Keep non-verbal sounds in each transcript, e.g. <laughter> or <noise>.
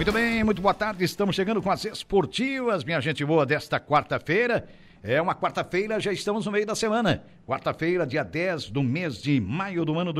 Muito bem, muito boa tarde. Estamos chegando com as esportivas, minha gente boa, desta quarta-feira. É uma quarta-feira, já estamos no meio da semana. Quarta-feira, dia 10 do mês de maio do ano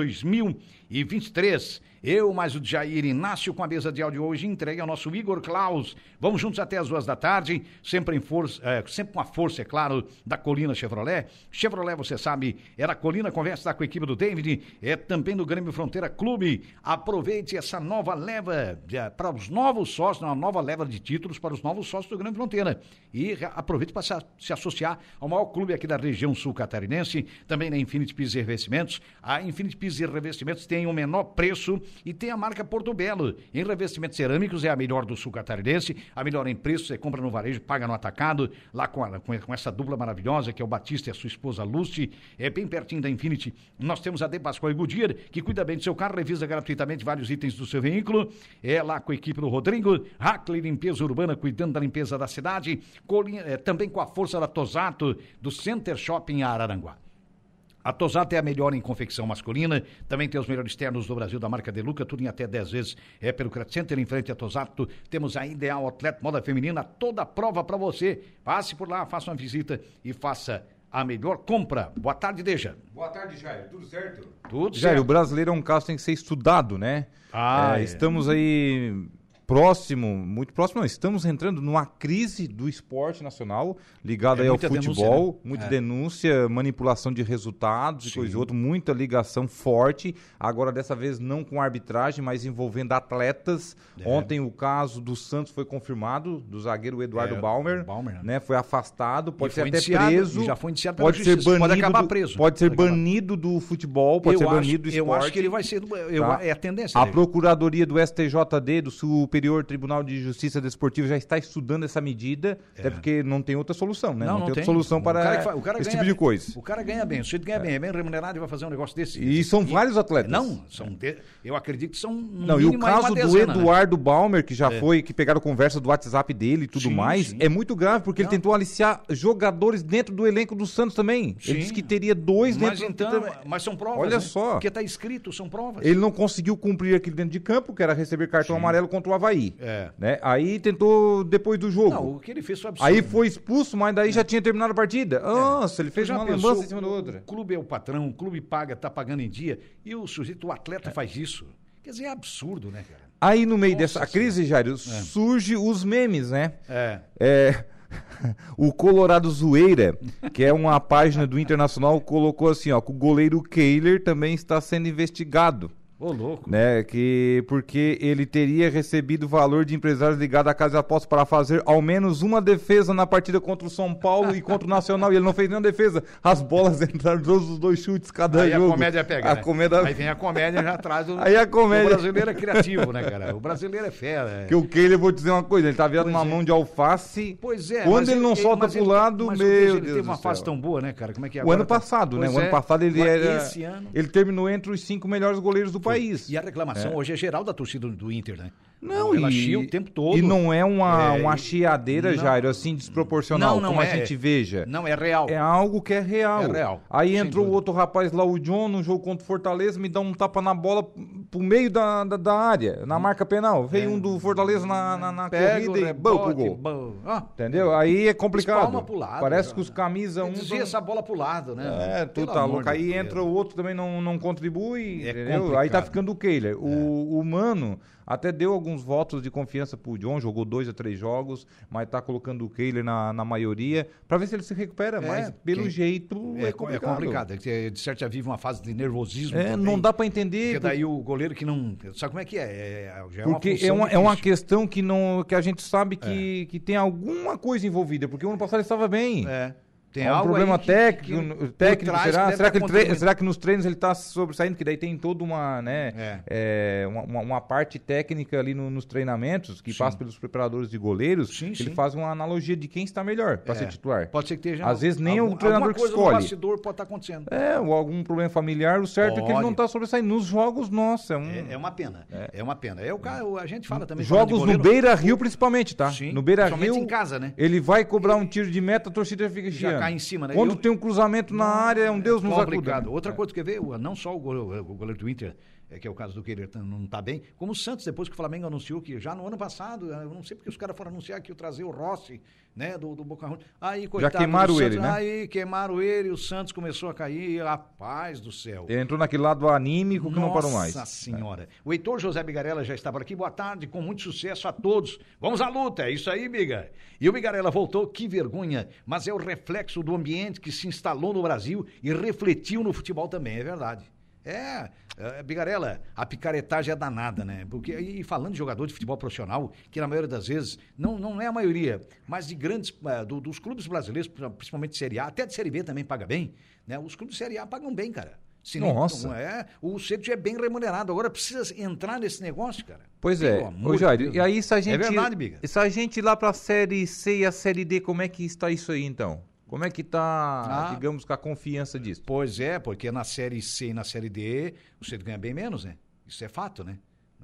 2023. Eu, mais o Jair Inácio, com a mesa de áudio hoje, entregue ao nosso Igor Klaus. Vamos juntos até as duas da tarde, sempre em força, é, sempre com a força, é claro, da Colina Chevrolet. Chevrolet, você sabe, era Colina, conversa com a equipe do David, é também do Grêmio Fronteira Clube. Aproveite essa nova leva é, para os novos sócios, uma nova leva de títulos para os novos sócios do Grêmio Fronteira. E aproveite para se, se associar ao maior clube aqui da região sul catarinense, também na Infinity Pisos e Revestimentos. A Infinity Pisos e Revestimentos tem o menor preço e tem a marca Porto Belo. Em revestimentos cerâmicos é a melhor do sul catarinense, a melhor em preço, você compra no varejo, paga no atacado, lá com, a, com, essa dupla maravilhosa que é o Batista e a sua esposa Lucy, é bem pertinho da Infinity. Nós temos a De Pascoal e Goodyear, que cuida bem do seu carro, revisa gratuitamente vários itens do seu veículo. É lá com a equipe do Rodrigo, Hackley Limpeza Urbana, cuidando da limpeza da cidade, é, também com a força da Tosato, do Center Shopping Araranguá. A Tosato é a melhor em confecção masculina, também tem os melhores ternos do Brasil da marca Deluca, tudo em até 10 vezes é pelo Credit Center em frente a Tosato. Temos a Ideal Atleta Moda Feminina, toda a prova para você. Passe por lá, faça uma visita e faça a melhor compra. Boa tarde, Deja. Boa tarde, Jair. Tudo certo? Tudo Jair, certo. o brasileiro é um caso que tem que ser estudado, né? Ah, é, é. Estamos aí próximo, muito próximo, não, estamos entrando numa crise do esporte nacional, ligada é aí ao futebol, denúncia, né? muita é. denúncia, manipulação de resultados Sim. e coisa e outra, muita ligação forte, agora dessa vez não com arbitragem, mas envolvendo atletas. É. Ontem o caso do Santos foi confirmado, do zagueiro Eduardo é, Balmer, Balmer né? né? Foi afastado, pode ser até preso, já foi indiciado pode ser banido, pode acabar preso. Pode ser pode banido do futebol, pode eu ser acho, banido do esporte. Eu acho que ele vai ser, eu, tá? é a tendência. A Procuradoria do STJD, do Superior Superior Tribunal de Justiça Desportiva já está estudando essa medida, é. até porque não tem outra solução, né? Não, não, não tem, outra solução para o cara, esse tipo de coisa. O cara ganha bem, o sujeito ganha é. bem, é bem remunerado e vai fazer um negócio desse. E são e, vários atletas. Não, são de, eu acredito que são Não, e o caso do né? Eduardo né? Balmer, que já é. foi, que pegaram conversa do WhatsApp dele e tudo sim, mais, sim. é muito grave, porque não. ele tentou aliciar jogadores dentro do elenco do Santos também. Sim. Ele disse que teria dois mas dentro então, do... Mas são provas, Olha né? só. Porque está escrito, são provas. Ele não conseguiu cumprir aquilo dentro de campo, que era receber cartão amarelo contra o Havaí. É. Né? Aí tentou depois do jogo. Não, o que ele fez foi absurdo. Aí foi expulso, mas daí é. já tinha terminado a partida. É. Nossa, ele fez uma lambança em cima do outro. O clube é o patrão, o clube paga, tá pagando em dia, e o sujeito, o atleta é. faz isso. Quer dizer, é absurdo, né, cara? Aí no meio Nossa, dessa crise, Jairo, é. surge os memes, né? É. É <laughs> o Colorado Zoeira, que é uma página do Internacional, colocou assim, ó, que o goleiro Kehler também está sendo investigado. Ô, louco. Né, que, porque ele teria recebido valor de empresários ligados à casa de apostas para fazer ao menos uma defesa na partida contra o São Paulo e contra o Nacional. E ele não fez nenhuma defesa. As bolas <laughs> entraram todos os dois chutes cada Aí jogo. a comédia pega. A né? comédia... Aí vem a comédia já atrás do. Aí a comédia. O brasileiro é criativo, né, cara? O brasileiro é fera. É. Que o Keila, eu vou dizer uma coisa, ele tá virado uma é. mão de alface. Pois é. Quando ele não ele, solta pro lado, mas meu Deus. Ele teve uma fase tão boa, né, cara? Como é que é O ano tá... passado, né? O ano é. passado ele era. Esse ano... Ele terminou entre os cinco melhores goleiros do país. E a reclamação reclamação é. hoje é geral da torcida do Inter, né? Não, ela chia o tempo todo. E não é uma, é, uma chiadeira, não, Jairo, assim, desproporcional, não, não como é, a gente veja. Não, é real. É algo que é real. É real. Aí entrou o outro rapaz lá, o John, no jogo contra o Fortaleza, me dá um tapa na bola pro meio da, da, da área, na hum. marca penal. Veio é. um do Fortaleza na, na, na Pega corrida e bom pro gol. Ah, Entendeu? Aí é complicado. Pro lado, Parece que os camisas... Um desvia essa bola pro lado, né? É, tu tá louco. Aí entra o outro também não, não contribui, é entendeu? Aí tá ficando o Kehler. O, o Mano até deu alguns votos de confiança pro John, jogou dois a três jogos, mas tá colocando o Kehler na, na maioria, para ver se ele se recupera. É, mas pelo que... jeito é, é, é complicado. É complicado. De certo já vive uma fase de nervosismo. É, também, não dá para entender. Porque daí o goleiro que não. Sabe como é que é? é é porque uma é uma, é uma questão que, não, que a gente sabe que, que tem alguma coisa envolvida, porque o ano passado ele estava bem. É. Tem é um problema que, técnico, que, técnico será? Será que, tre... será que nos treinos ele está sobressaindo? Que daí tem toda uma, né, é. É, uma, uma, parte técnica ali no, nos treinamentos que sim. passa pelos preparadores de goleiros. Sim, ele sim. faz uma analogia de quem está melhor para é. ser titular. Pode ser que esteja. Às vezes nem algum, o treinador que escolhe. Bastidor pode estar tá acontecendo. É, ou algum problema familiar. O certo pode. é que ele não está sobressaindo. Nos jogos, nossa. É, um... é, é uma pena. É. é, uma pena. É o cara, a gente fala também. Jogos no Beira Rio, principalmente, tá? Sim. No Beira Rio. em casa, né? Ele vai cobrar um tiro de meta, a torcida fica Já cai em cima, né? Quando tem um cruzamento na área, é um Deus nos acuda. Outra coisa que ver, não só o goleiro, o goleiro do Inter, é, que é o caso do Querer não está bem, como o Santos, depois que o Flamengo anunciou que já no ano passado, eu não sei porque os caras foram anunciar que ia trazer o Rossi, né, do, do Boca Juniors. Aí, coitado já queimaram Santos, ele, né? Aí queimaram ele, o Santos começou a cair, a paz do céu. Ele entrou naquele lado anímico que Nossa não parou mais. Nossa senhora. É. O Heitor José Bigarella já estava aqui, boa tarde, com muito sucesso a todos. Vamos à luta, é isso aí, Biga. E o Bigarella voltou, que vergonha, mas é o reflexo do ambiente que se instalou no Brasil e refletiu no futebol também, é verdade. É, é, Bigarela, a picaretagem é danada, né? Porque, e falando de jogador de futebol profissional, que na maioria das vezes, não, não é a maioria, mas de grandes, é, do, dos clubes brasileiros, principalmente de Série A, até de Série B também paga bem, né? Os clubes de Série A pagam bem, cara. Se Nossa. Não é, o Cedo é bem remunerado. Agora precisa entrar nesse negócio, cara. Pois é. Ô, Jair, e aí se a é gente. É verdade, Biga. Se a gente ir lá pra Série C e a Série D, como é que está isso aí, então? Como é que está, ah, digamos, com a confiança disso? Pois é, porque na Série C e na Série D o Cedo ganha bem menos, né? Isso é fato, né?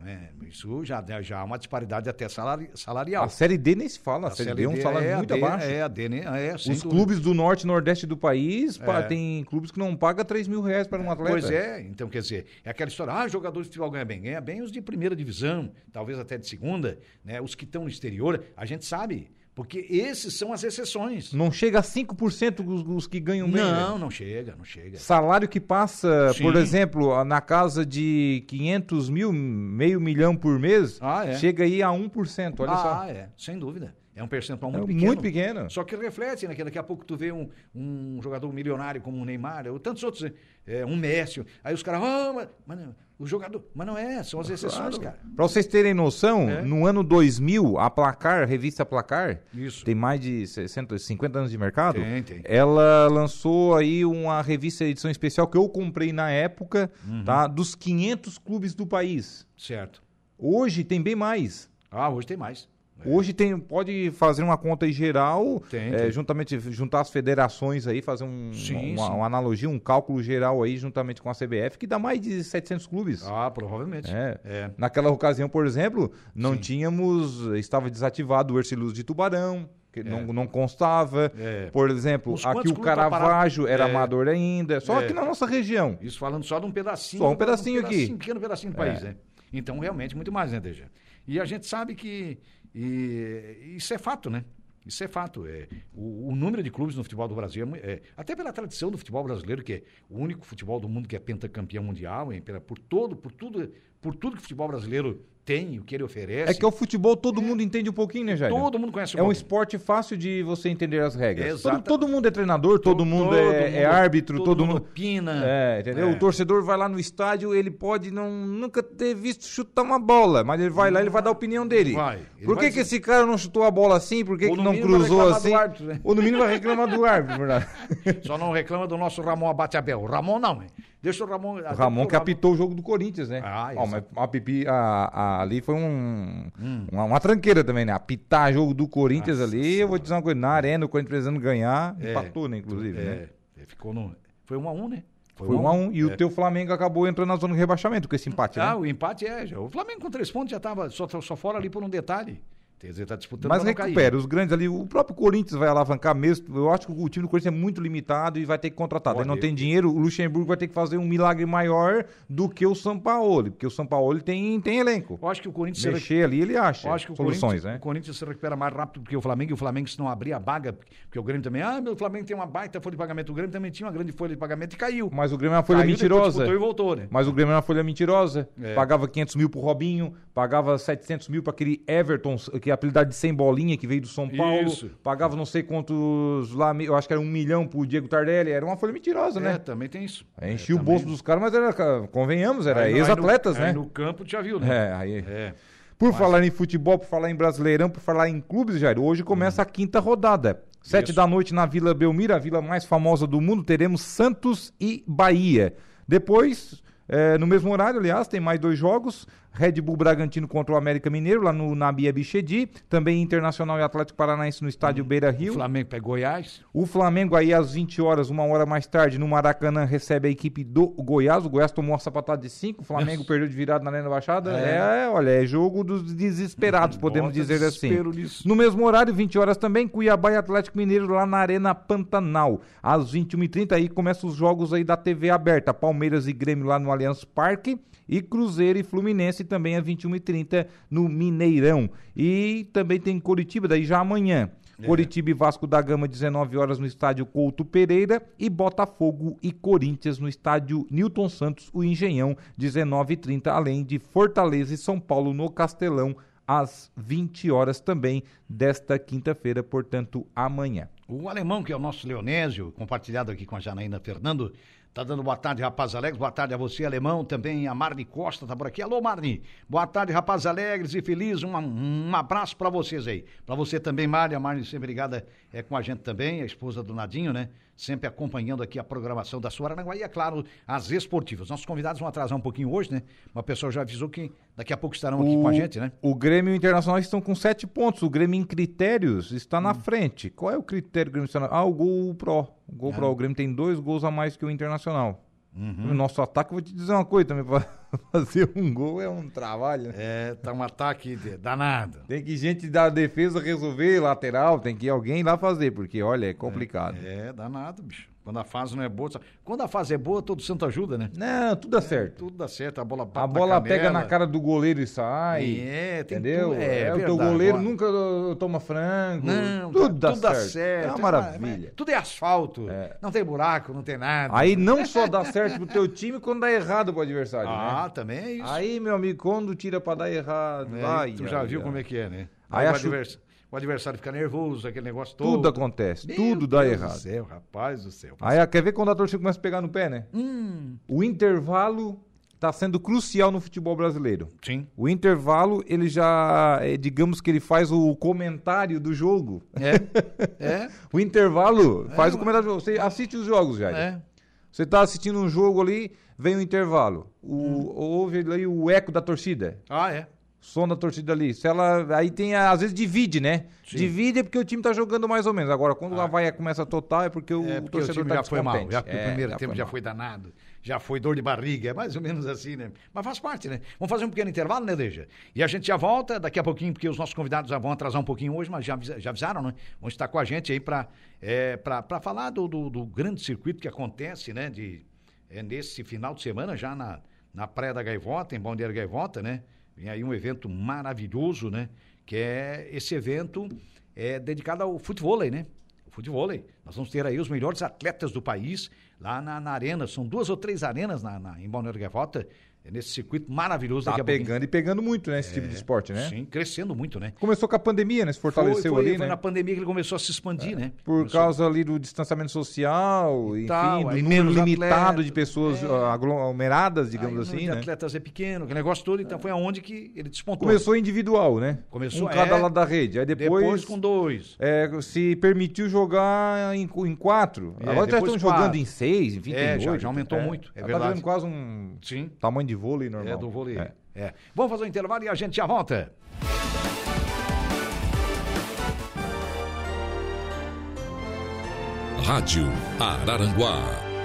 É, isso já, já há uma disparidade até salari, salarial. A Série D nem se fala, a, a Série, D é um salário é muito D, abaixo. É, a D, né? é, Os dúvida. clubes do norte e nordeste do país, é. tem clubes que não pagam 3 mil reais para um atleta. Pois é, então quer dizer, é aquela história, ah, jogador de futebol ganha bem. Ganha bem os de primeira divisão, talvez até de segunda, né? Os que estão no exterior, a gente sabe, porque esses são as exceções. Não chega a 5% os, os que ganham bem? Não, né? não chega, não chega. Salário que passa, Sim. por exemplo, na casa de 500 mil, meio milhão por mês, ah, é. chega aí a 1%, olha ah, só. Ah, é, sem dúvida. É um percentual muito é pequeno. Muito pequeno. Só que reflete, né? Que daqui a pouco tu vê um, um jogador milionário como o Neymar, ou tantos outros, é, um Messi. Aí os caras, ah, mas, mas o jogador. Mas não é, são as exceções, claro. cara. Para vocês terem noção, é. no ano 2000, a Placar, a revista Placar, Isso. tem mais de 60, 50 anos de mercado. Tem, tem. Ela lançou aí uma revista edição especial que eu comprei na época, uhum. tá? Dos 500 clubes do país. Certo. Hoje tem bem mais. Ah, hoje tem mais. É. Hoje tem, pode fazer uma conta em geral, tem, é, tem. juntamente juntar as federações aí, fazer um, sim, uma, sim. uma, analogia, um cálculo geral aí, juntamente com a CBF, que dá mais de 700 clubes. Ah, provavelmente. É. é. Naquela ocasião, por exemplo, não sim. tínhamos, estava desativado o Erciluz de Tubarão, que é. não, não constava. É. Por exemplo, Os aqui o Caravaggio era amador ainda, só aqui na nossa região. Isso falando só de um pedacinho. Só um pedacinho, um pedacinho aqui. Um pequeno pedacinho do país, né? Então, realmente, muito mais, né, Deja? E a gente sabe que e isso é fato, né? Isso é fato. É, o, o número de clubes no futebol do Brasil, é, é, até pela tradição do futebol brasileiro, que é o único futebol do mundo que é pentacampeão mundial, é, pela, por todo, por tudo, por tudo que o futebol brasileiro tem, o que ele oferece. É que é o futebol todo é. mundo entende um pouquinho, né, Jair? Todo mundo conhece o É um esporte fácil de você entender as regras. Todo, todo, mundo é treinador, todo, todo mundo, é, todo mundo, é, árbitro, todo, todo mundo opina. É, entendeu? É. O torcedor vai lá no estádio, ele pode não nunca ter visto chutar uma bola, mas ele vai lá, ele vai dar a opinião dele. Vai. Por que, que esse cara não chutou a bola assim? Por que, que não cruzou assim? Árbitro, né? Ou no mínimo vai reclamar do árbitro, verdade? <laughs> Só não reclama do nosso Ramon Abate Abel. O Ramon não, hein? Deixa o Ramon. O Ramon que apitou o jogo do Corinthians, né? Ah, Ó, mas a pipi, a, a, ali foi um, hum. uma, uma, tranqueira também, né? Apitar jogo do Corinthians Nossa, ali, eu vou te dizer uma coisa, na arena, o Corinthians precisando ganhar, é, empatou, né, inclusive, é, né? Ficou no. Foi 1 um a 1 um, né? Foi 1 um a 1 um, e é. o teu Flamengo acabou entrando na zona de rebaixamento com esse empate, ah, né? Ah, o empate é. Já. O Flamengo com três pontos já estava só, só fora ali por um detalhe. Quer dizer, tá disputando Mas recupera, os grandes ali, o próprio Corinthians vai alavancar mesmo. Eu acho que o time do Corinthians é muito limitado e vai ter que contratar. Ele não tem dinheiro, o Luxemburgo vai ter que fazer um milagre maior do que o São Paulo, porque o São Paulo tem, tem elenco. Eu acho que o Corinthians mexer ali, ele acha. Eu acho que o soluções, né? O Corinthians se recupera mais rápido do que o Flamengo, e o Flamengo se não abrir a baga, porque o Grêmio também, ah, meu Flamengo tem uma baita folha de pagamento, o Grêmio também tinha uma grande folha de pagamento e caiu. Mas o Grêmio é uma folha caiu, mentirosa. e voltou, né? Mas o Grêmio é uma folha mentirosa. É. Pagava 500 mil pro Robinho, pagava 700 mil para aquele Everton, que é a apelidade de 100 bolas bolinha que veio do São Paulo. Isso. Pagava não sei quantos lá, eu acho que era um milhão pro Diego Tardelli. Era uma folha mentirosa, né? É, também tem isso. É, enchia é, o bolso dos caras, mas era, convenhamos, era ex-atletas, né? Aí no campo já viu, né? É, aí. É. Por mas... falar em futebol, por falar em Brasileirão, por falar em clubes, Jair, hoje começa hum. a quinta rodada. Sete Isso. da noite na Vila Belmira, a vila mais famosa do mundo, teremos Santos e Bahia. Depois, é, no mesmo horário, aliás, tem mais dois jogos. Red Bull Bragantino contra o América Mineiro, lá no Nabia Bichedi. Também Internacional e Atlético Paranaense no estádio hum, Beira Rio. O Flamengo pega Goiás. O Flamengo aí às 20 horas, uma hora mais tarde, no Maracanã, recebe a equipe do Goiás. O Goiás tomou uma sapatada de 5, o Flamengo Nossa. perdeu de virada na Arena Baixada. É. é. olha, é jogo dos desesperados, <laughs> podemos dizer assim. Nisso. No mesmo horário, 20 horas também, Cuiabá e Atlético Mineiro lá na Arena Pantanal. Às 21h30 aí começam os jogos aí da TV aberta. Palmeiras e Grêmio lá no Allianz Parque e Cruzeiro e Fluminense também às 21h30 no Mineirão. E também tem Curitiba, daí já amanhã. É. Coritiba e Vasco da Gama, 19 horas no estádio Couto Pereira. E Botafogo e Corinthians no estádio Newton Santos, o Engenhão, 19h30. Além de Fortaleza e São Paulo no Castelão, às 20 horas também desta quinta-feira, portanto, amanhã. O alemão, que é o nosso Leonésio, compartilhado aqui com a Janaína Fernando, Tá dando boa tarde, rapaz alegres. Boa tarde a você, alemão. Também a Marne Costa tá por aqui. Alô, Marne. Boa tarde, rapaz alegres e felizes. Um, um abraço para vocês aí. Para você também, Marne. A Marne sempre ligada é, com a gente também, a esposa do Nadinho, né? Sempre acompanhando aqui a programação da Suaranguá e, é claro, as esportivas. Nossos convidados vão atrasar um pouquinho hoje, né? Uma pessoa já avisou que daqui a pouco estarão aqui o, com a gente, né? O Grêmio Internacional estão com sete pontos. O Grêmio em critérios está na hum. frente. Qual é o critério do Grêmio Internacional? Ah, o gol pro. O gol ah. pro. O Grêmio tem dois gols a mais que o Internacional. Uhum. O nosso ataque, vou te dizer uma coisa também, para <laughs> fazer um gol é um trabalho. É, tá um ataque danado. Tem que gente da defesa resolver, lateral, tem que alguém lá fazer, porque olha, é complicado. É, é danado, bicho. Quando a fase não é boa. Quando a fase é boa, todo santo ajuda, né? Não, tudo dá é, certo. Tudo dá certo. A bola bate A bola pega na cara do goleiro e sai. É, tem entendeu? Tudo, é, é, o teu goleiro nunca toma frango. Não, tudo, dá, tudo certo. dá certo. É uma maravilha. tudo é asfalto. É. Não tem buraco, não tem nada. Aí não só <laughs> dá certo pro teu time, quando dá errado pro adversário. Ah, né? também é isso. Aí, meu amigo, quando tira pra dar errado. É, vai, tu já viu como é que é, né? Aí, aí o adversário o adversário fica nervoso, aquele negócio todo. Tudo acontece, Meu tudo dá Deus errado. Do céu, rapaz do céu. Aí quer ver quando a torcida começa a pegar no pé, né? Hum. O intervalo está sendo crucial no futebol brasileiro. Sim. O intervalo, ele já, é, digamos que ele faz o comentário do jogo. É. <laughs> é. o intervalo faz é. o comentário do jogo. Você assiste os jogos, já. É. Você está assistindo um jogo ali, vem o intervalo. O, hum. Ouve ali o eco da torcida. Ah, é som da torcida ali. Se ela aí tem às vezes divide, né? Sim. Divide é porque o time tá jogando mais ou menos. Agora quando ah. a vaia começa a total é porque o, é porque torcedor o time tá já foi mal, já é, o primeiro já tempo já foi danado, já foi dor de barriga, é mais ou menos assim, né? Mas faz parte, né? Vamos fazer um pequeno intervalo, né, Deja? E a gente já volta daqui a pouquinho, porque os nossos convidados já vão atrasar um pouquinho hoje, mas já, já avisaram, né? Vão estar com a gente aí para é, falar do, do, do, grande circuito que acontece, né? De, é, nesse final de semana já na, na Praia da Gaivota, em Balneário Gaivota, né? Vem aí um evento maravilhoso, né? Que é esse evento é dedicado ao futebol, né? O futebol. Nós vamos ter aí os melhores atletas do país lá na, na arena. São duas ou três arenas na, na em Balneário Gaivota é nesse circuito maravilhoso. Tá pegando e pegando muito, né? Esse é, tipo de é, esporte, né? Sim, crescendo muito, né? Começou com a pandemia, né? Se fortaleceu foi, foi, ali, foi né? na pandemia que ele começou a se expandir, é, né? Por começou... causa ali do distanciamento social, e enfim, tal, do número limitado atletas, de pessoas é, aglomeradas, digamos assim, né? atletas é pequeno, que negócio todo, então foi aonde que ele despontou. Começou individual, né? Começou um cada é, lado da rede. Aí depois, depois com dois. É, se permitiu jogar em, em quatro. É, Agora já estão jogando em seis, é, tem já, oito, já aumentou muito. É tá verdade. Tá quase um Sim. tamanho de vôlei normal. É do vôlei. É. é. Vamos fazer um intervalo e a gente já volta. Rádio Araranguá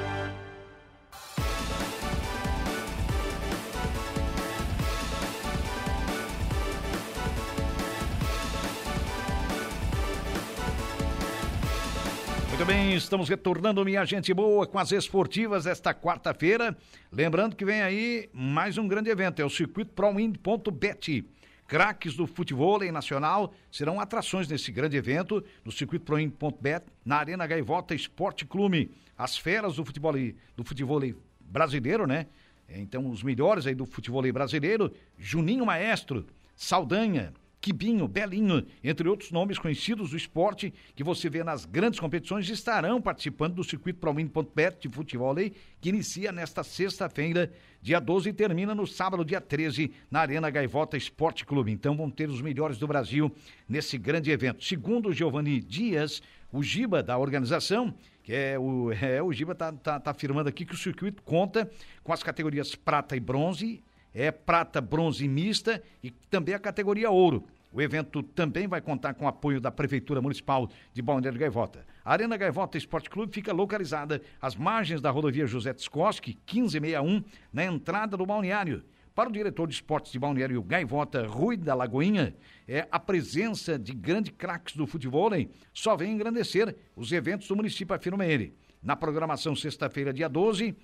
bem, estamos retornando, minha gente boa, com as esportivas esta quarta-feira. Lembrando que vem aí mais um grande evento, é o Circuito ProWind.bet. Craques do futebol nacional serão atrações nesse grande evento, no Circuito ProWind.bet, na Arena Gaivota Esporte Clube. As feras do futebol, do futebol brasileiro, né? Então, os melhores aí do futebol brasileiro, Juninho Maestro, Saldanha, Quibinho, Belinho, entre outros nomes conhecidos do esporte que você vê nas grandes competições, estarão participando do circuito ProWin.bet de futebol que inicia nesta sexta-feira, dia 12, e termina no sábado, dia 13, na Arena Gaivota Esporte Clube. Então vão ter os melhores do Brasil nesse grande evento. Segundo o Giovanni Dias, o Giba da organização, que é o, <laughs> é, o Giba está tá, tá afirmando aqui que o circuito conta com as categorias prata e bronze é prata, bronze mista e também a categoria ouro. O evento também vai contar com o apoio da Prefeitura Municipal de Balneário Gaivota. A Arena Gaivota Esporte Clube fica localizada às margens da rodovia José Tskoski, 1561, na entrada do balneário. Para o diretor de esportes de Balneário Gaivota, Rui da Lagoinha, é a presença de grandes craques do futebol só vem engrandecer os eventos do município, afirma ele. Na programação sexta-feira, dia 12,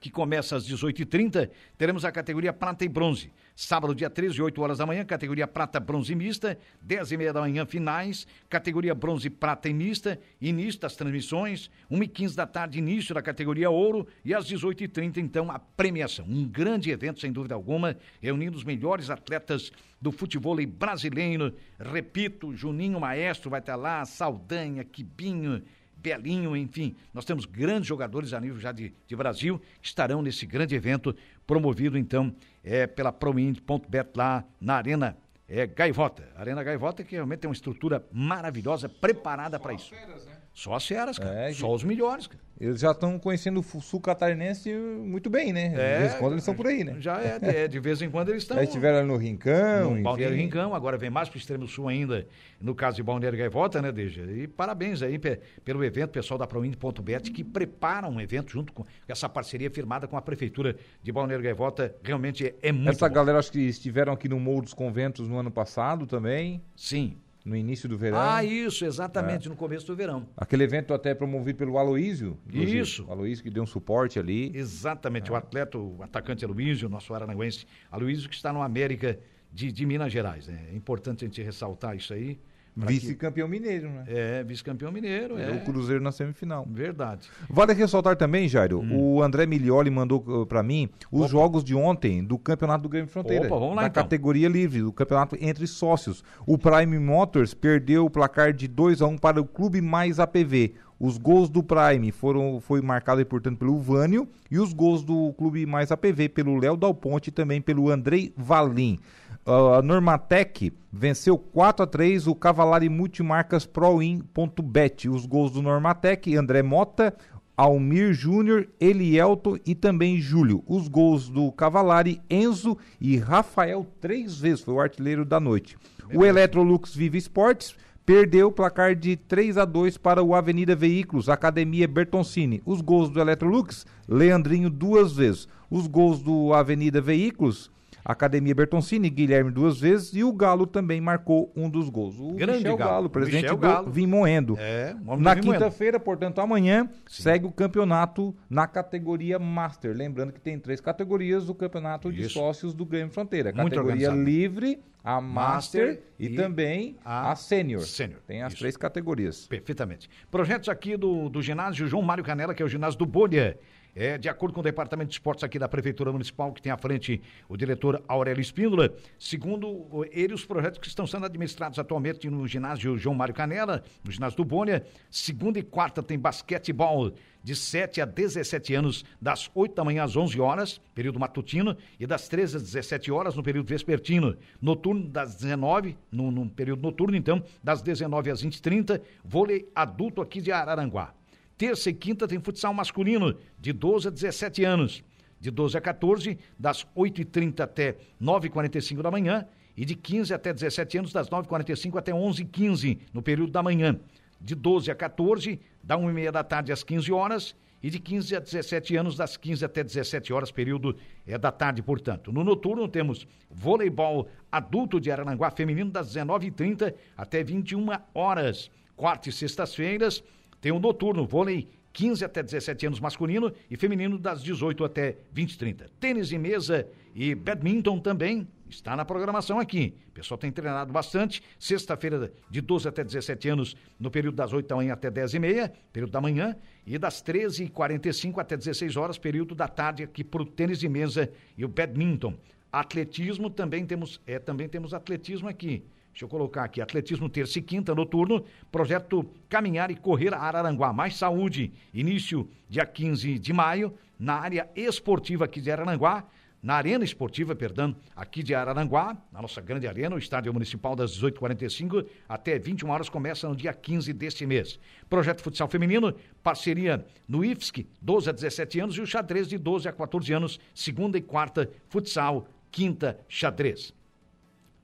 que começa às 18h30, teremos a categoria prata e bronze. Sábado, dia 13, 8 horas da manhã, categoria prata, bronze mista. 10 e meia da manhã, finais. Categoria bronze, prata e mista. Início das transmissões. 1 e 15 da tarde, início da categoria ouro. E às 18h30, então, a premiação. Um grande evento, sem dúvida alguma, reunindo os melhores atletas do futebol brasileiro. Repito, Juninho Maestro vai estar lá, Saldanha, Quibinho. Belinho, enfim, nós temos grandes jogadores a nível já de, de Brasil que estarão nesse grande evento promovido então é, pela Promind.bet lá na Arena é, Gaivota. Arena Gaivota que realmente tem uma estrutura maravilhosa, preparada para isso. Né? Só as feras, cara. É, Só os melhores, cara. Eles já estão conhecendo o sul catarinense muito bem, né? De é, vez em quando eles estão por aí, né? Já é, é de vez em quando eles estão. Já <laughs> estiveram no Rincão. No Balneário Rincão, agora vem mais para o extremo sul ainda, no caso de Balneário Gaivota, né, Deja? E parabéns aí pelo evento, pessoal da Proind.bet, que prepara um evento junto com essa parceria firmada com a Prefeitura de Balneário Gaivota. Realmente é, é muito Essa bom. galera, acho que estiveram aqui no Morro dos Conventos no ano passado também. Sim no início do verão. Ah, isso, exatamente, é. no começo do verão. Aquele evento até promovido pelo Aloísio. Isso. O Aloísio que deu um suporte ali. Exatamente, é. o atleta, o atacante Aloísio, nosso aranaguense, Aloísio que está no América de, de Minas Gerais. Né? É importante a gente ressaltar isso aí. Vice-campeão mineiro, né? É, vice-campeão mineiro. É. O Cruzeiro na semifinal. Verdade. Vale ressaltar também, Jairo, hum. o André Milioli mandou uh, para mim os Opa. jogos de ontem do campeonato do Grêmio Fronteira. Opa, vamos lá, da então. categoria livre, do campeonato entre sócios. O Prime Motors perdeu o placar de 2 a 1 para o Clube Mais APV. Os gols do Prime foram foi marcado, portanto, pelo Vânio e os gols do Clube Mais APV pelo Léo Dal Ponte e também pelo Andrei Valim a Normatec venceu 4 a 3 o Cavalari Multimarcas Proin.bet. Os gols do Normatec, André Mota, Almir Júnior, Elielto e também Júlio. Os gols do Cavalari, Enzo e Rafael três vezes, foi o artilheiro da noite. O Electrolux Vive Esportes perdeu o placar de 3 a 2 para o Avenida Veículos, Academia Bertoncini. Os gols do Electrolux, Leandrinho duas vezes. Os gols do Avenida Veículos, Academia Bertoncini, Guilherme duas vezes e o Galo também marcou um dos gols. O Grande Michel Galo, Galo presidente Michel do Galo. Vimoendo. É, Na quinta-feira, portanto, amanhã, Sim. segue o campeonato na categoria Master. Lembrando que tem três categorias do campeonato Isso. de sócios do Grêmio Fronteira. Categoria livre, a Master, Master e, e, também a, a Sênior. Tem as Isso. três categorias. Perfeitamente. Projetos aqui do, do ginásio João Mário Canela, que é o ginásio do Bolha. É, de acordo com o Departamento de Esportes aqui da Prefeitura Municipal, que tem à frente o diretor Aurélio Espíndola, segundo ele, os projetos que estão sendo administrados atualmente no ginásio João Mário Canela, no ginásio do Bônia, segunda e quarta tem basquetebol de 7 a 17 anos, das 8 da manhã às 11 horas, período matutino, e das 13 às 17 horas no período vespertino. Noturno das 19, no, no período noturno, então, das 19 às 20h30, vôlei adulto aqui de Araranguá. Terça e quinta tem futsal masculino, de 12 a 17 anos. De 12 a 14, das 8h30 até 9h45 da manhã. E de 15 até 17 anos, das 9h45 até 11h15, no período da manhã. De 12 a 14, da 1h30 da tarde às 15 horas. E de 15 a 17 anos, das 15 até 17 horas, período é da tarde, portanto. No noturno temos voleibol adulto de Arananguá feminino das 19h30 até 21 horas. Quarta e sextas-feiras, tem o noturno, vôlei 15 até 17 anos masculino e feminino das 18 até 20 e 30. Tênis de mesa e badminton também está na programação aqui. O pessoal tem treinado bastante. Sexta-feira, de 12 até 17 anos, no período das 8 da manhã até 10 e meia, período da manhã, e das 13h45 até 16 horas, período da tarde, aqui para o tênis de mesa e o badminton. Atletismo também temos, é, também temos atletismo aqui. Deixa eu colocar aqui, atletismo terça e quinta noturno, projeto Caminhar e Correr Araranguá, mais saúde, início dia 15 de maio, na área esportiva aqui de Araranguá, na Arena Esportiva, perdão, aqui de Araranguá, na nossa grande arena, o Estádio Municipal das 18h45 até 21 horas, começa no dia 15 deste mês. Projeto Futsal Feminino, parceria no IFSC, 12 a 17 anos, e o xadrez de 12 a 14 anos, segunda e quarta, futsal, quinta, xadrez.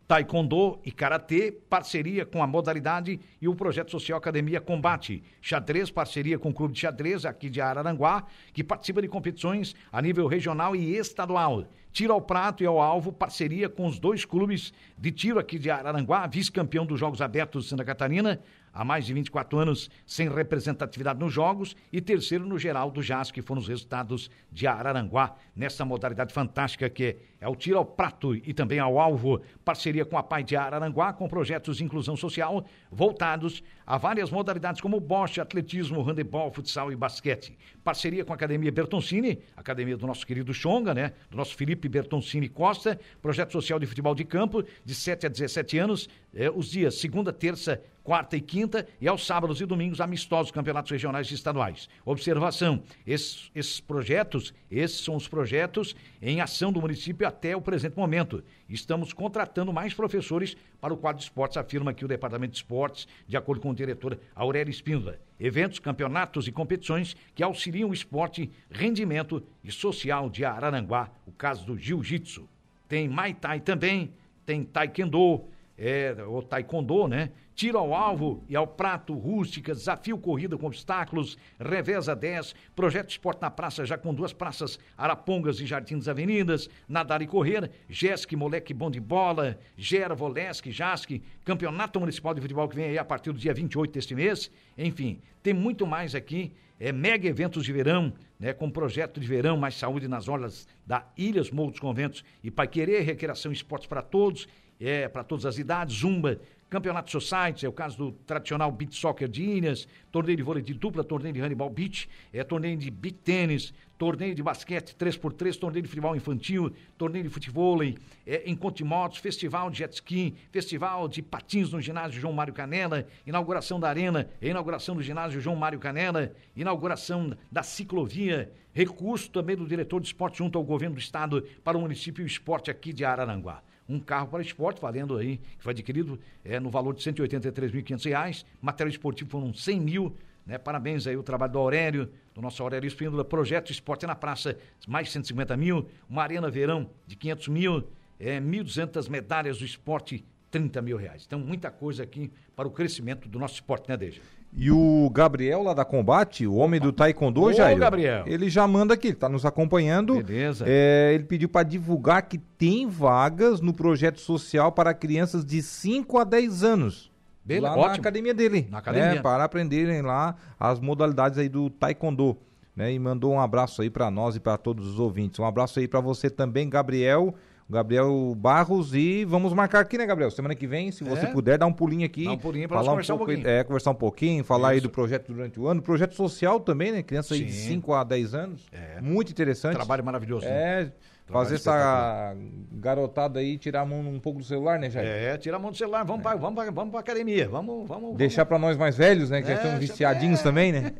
Taekwondo e Karatê, parceria com a modalidade e o projeto social Academia Combate. Xadrez, parceria com o Clube de Xadrez aqui de Araranguá, que participa de competições a nível regional e estadual. Tiro ao prato e ao alvo, parceria com os dois clubes de tiro aqui de Araranguá, vice-campeão dos Jogos Abertos de Santa Catarina, há mais de 24 anos sem representatividade nos Jogos e terceiro no geral do JAS, que foram os resultados de Araranguá, nessa modalidade fantástica que é o tiro ao prato e também ao alvo. Parceria com a Pai de Araranguá, com projetos de inclusão social voltados a várias modalidades como boxe, atletismo, handebol, futsal e basquete. Parceria com a Academia Bertoncini, academia do nosso querido Xonga, né? Do nosso Felipe Bertoncini Costa, projeto social de futebol de campo, de 7 a 17 anos, é, os dias segunda, terça, quarta e quinta, e aos sábados e domingos, amistosos campeonatos regionais e estaduais. Observação: esses, esses projetos, esses são os projetos em ação do município até o presente momento. Estamos contratando mais professores para o quadro de esportes, afirma aqui o Departamento de Esportes, de acordo com o diretor Aurélia Espíndola. Eventos, campeonatos e competições que auxiliam o esporte, rendimento e social de Araranguá, o caso do jiu-jitsu. Tem Mai Tai também, tem Taekwondo, é, o Taekwondo, né? tiro ao alvo e ao prato, rústica, desafio corrida com obstáculos, reveza 10, projeto esporte na praça já com duas praças, Arapongas e Jardim das Avenidas, nadar e correr, Jesque, moleque bom de bola, Gera, Volesque, Jasque, campeonato municipal de futebol que vem aí a partir do dia 28 deste mês, enfim, tem muito mais aqui, é mega eventos de verão, né, com projeto de verão, mais saúde nas orlas da Ilhas, Morros Conventos e Querer recreação e esportes para todos, é, para todas as idades, Zumba, Campeonato Society, é o caso do tradicional beach soccer de Ilhas, torneio de vôlei de dupla, torneio de handball beach, é torneio de beach tênis, torneio de basquete 3x3, torneio de futebol infantil, torneio de futebol, é, encontro de motos, festival de jet ski, festival de patins no ginásio João Mário Canela, inauguração da arena, inauguração do ginásio João Mário Canela, inauguração da ciclovia, recurso também do diretor de esporte junto ao governo do estado para o município esporte aqui de Araranguá um carro para esporte, valendo aí, que foi adquirido é, no valor de R$ 183.500. Material esportivo foram 100 mil. Né? Parabéns aí o trabalho do Aurélio, do nosso Aurélio Espíndola. Projeto Esporte na Praça, mais 150 mil. Uma Arena Verão de 500 mil. É, 1.200 medalhas do esporte, 30 mil reais. Então, muita coisa aqui para o crescimento do nosso esporte, né, Deja? E o Gabriel lá da Combate, o homem do Taekwondo, Ô, Jair, Gabriel. ele já manda aqui, ele tá nos acompanhando. Beleza. É, ele pediu para divulgar que tem vagas no projeto social para crianças de 5 a 10 anos. Beleza, lá ótimo. na academia dele. Na academia. Né, para aprenderem lá as modalidades aí do Taekwondo. Né, e mandou um abraço aí para nós e para todos os ouvintes. Um abraço aí para você também, Gabriel. Gabriel Barros e vamos marcar aqui, né, Gabriel? Semana que vem, se você é. puder, dar um pulinho aqui. Dar um pulinho para conversar um, pouco, um pouquinho. É, conversar um pouquinho, falar Isso. aí do projeto durante o ano. Projeto social também, né? Criança aí de 5 a 10 anos. É. Muito interessante. Trabalho maravilhoso. É. Né? Fazer essa garotada aí, tirar a mão um pouco do celular, né, Jair? É, tirar a mão do celular, vamos, é. pra, vamos, pra, vamos pra academia, vamos, vamos. Deixar para nós mais velhos, né, que é, já estão viciadinhos é. também, né?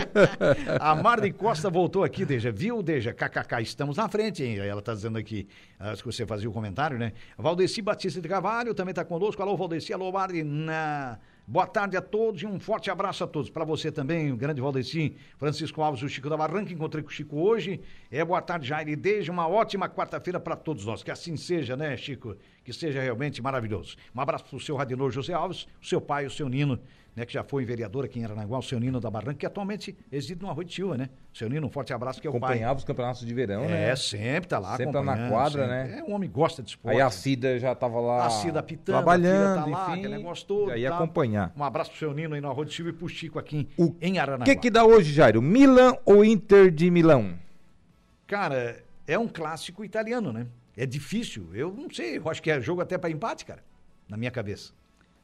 <laughs> a Marli <laughs> Costa voltou aqui, Deja, viu, Deja? KKK, estamos na frente, hein? Ela tá dizendo aqui, acho que você fazia o comentário, né? Valdeci Batista de Carvalho também tá conosco, alô, Valdeci, alô, Marli, na... Boa tarde a todos e um forte abraço a todos. Para você também, o grande Valdecim, Francisco Alves, o Chico da Barranca. Encontrei com o Chico hoje. É boa tarde, Jair. Desde uma ótima quarta-feira para todos nós. Que assim seja, né, Chico? Que seja realmente maravilhoso. Um abraço para o seu Radinor José Alves, o seu pai, o seu Nino, né, que já foi vereador aqui em Aranaguá, o seu Nino da Barranca, que atualmente reside no Arroio de Silva, né? Seu Nino, um forte abraço, que é o Acompanhava pai. os campeonatos de verão, é, né? É, sempre tá lá Sempre tá na quadra, sempre. né? É, um homem gosta de esporte. Aí a Cida já tava lá a Cida pitando, trabalhando, a tá lá, enfim. negócio todo. Aí tá. acompanhar. Um abraço pro seu Nino aí no Arroio de Silva e pro Chico aqui o em Aranaguá. O que que dá hoje, Jairo? Milan ou Inter de Milão? Cara, é um clássico italiano, né? É difícil. Eu não sei, eu acho que é jogo até para empate, cara, na minha cabeça.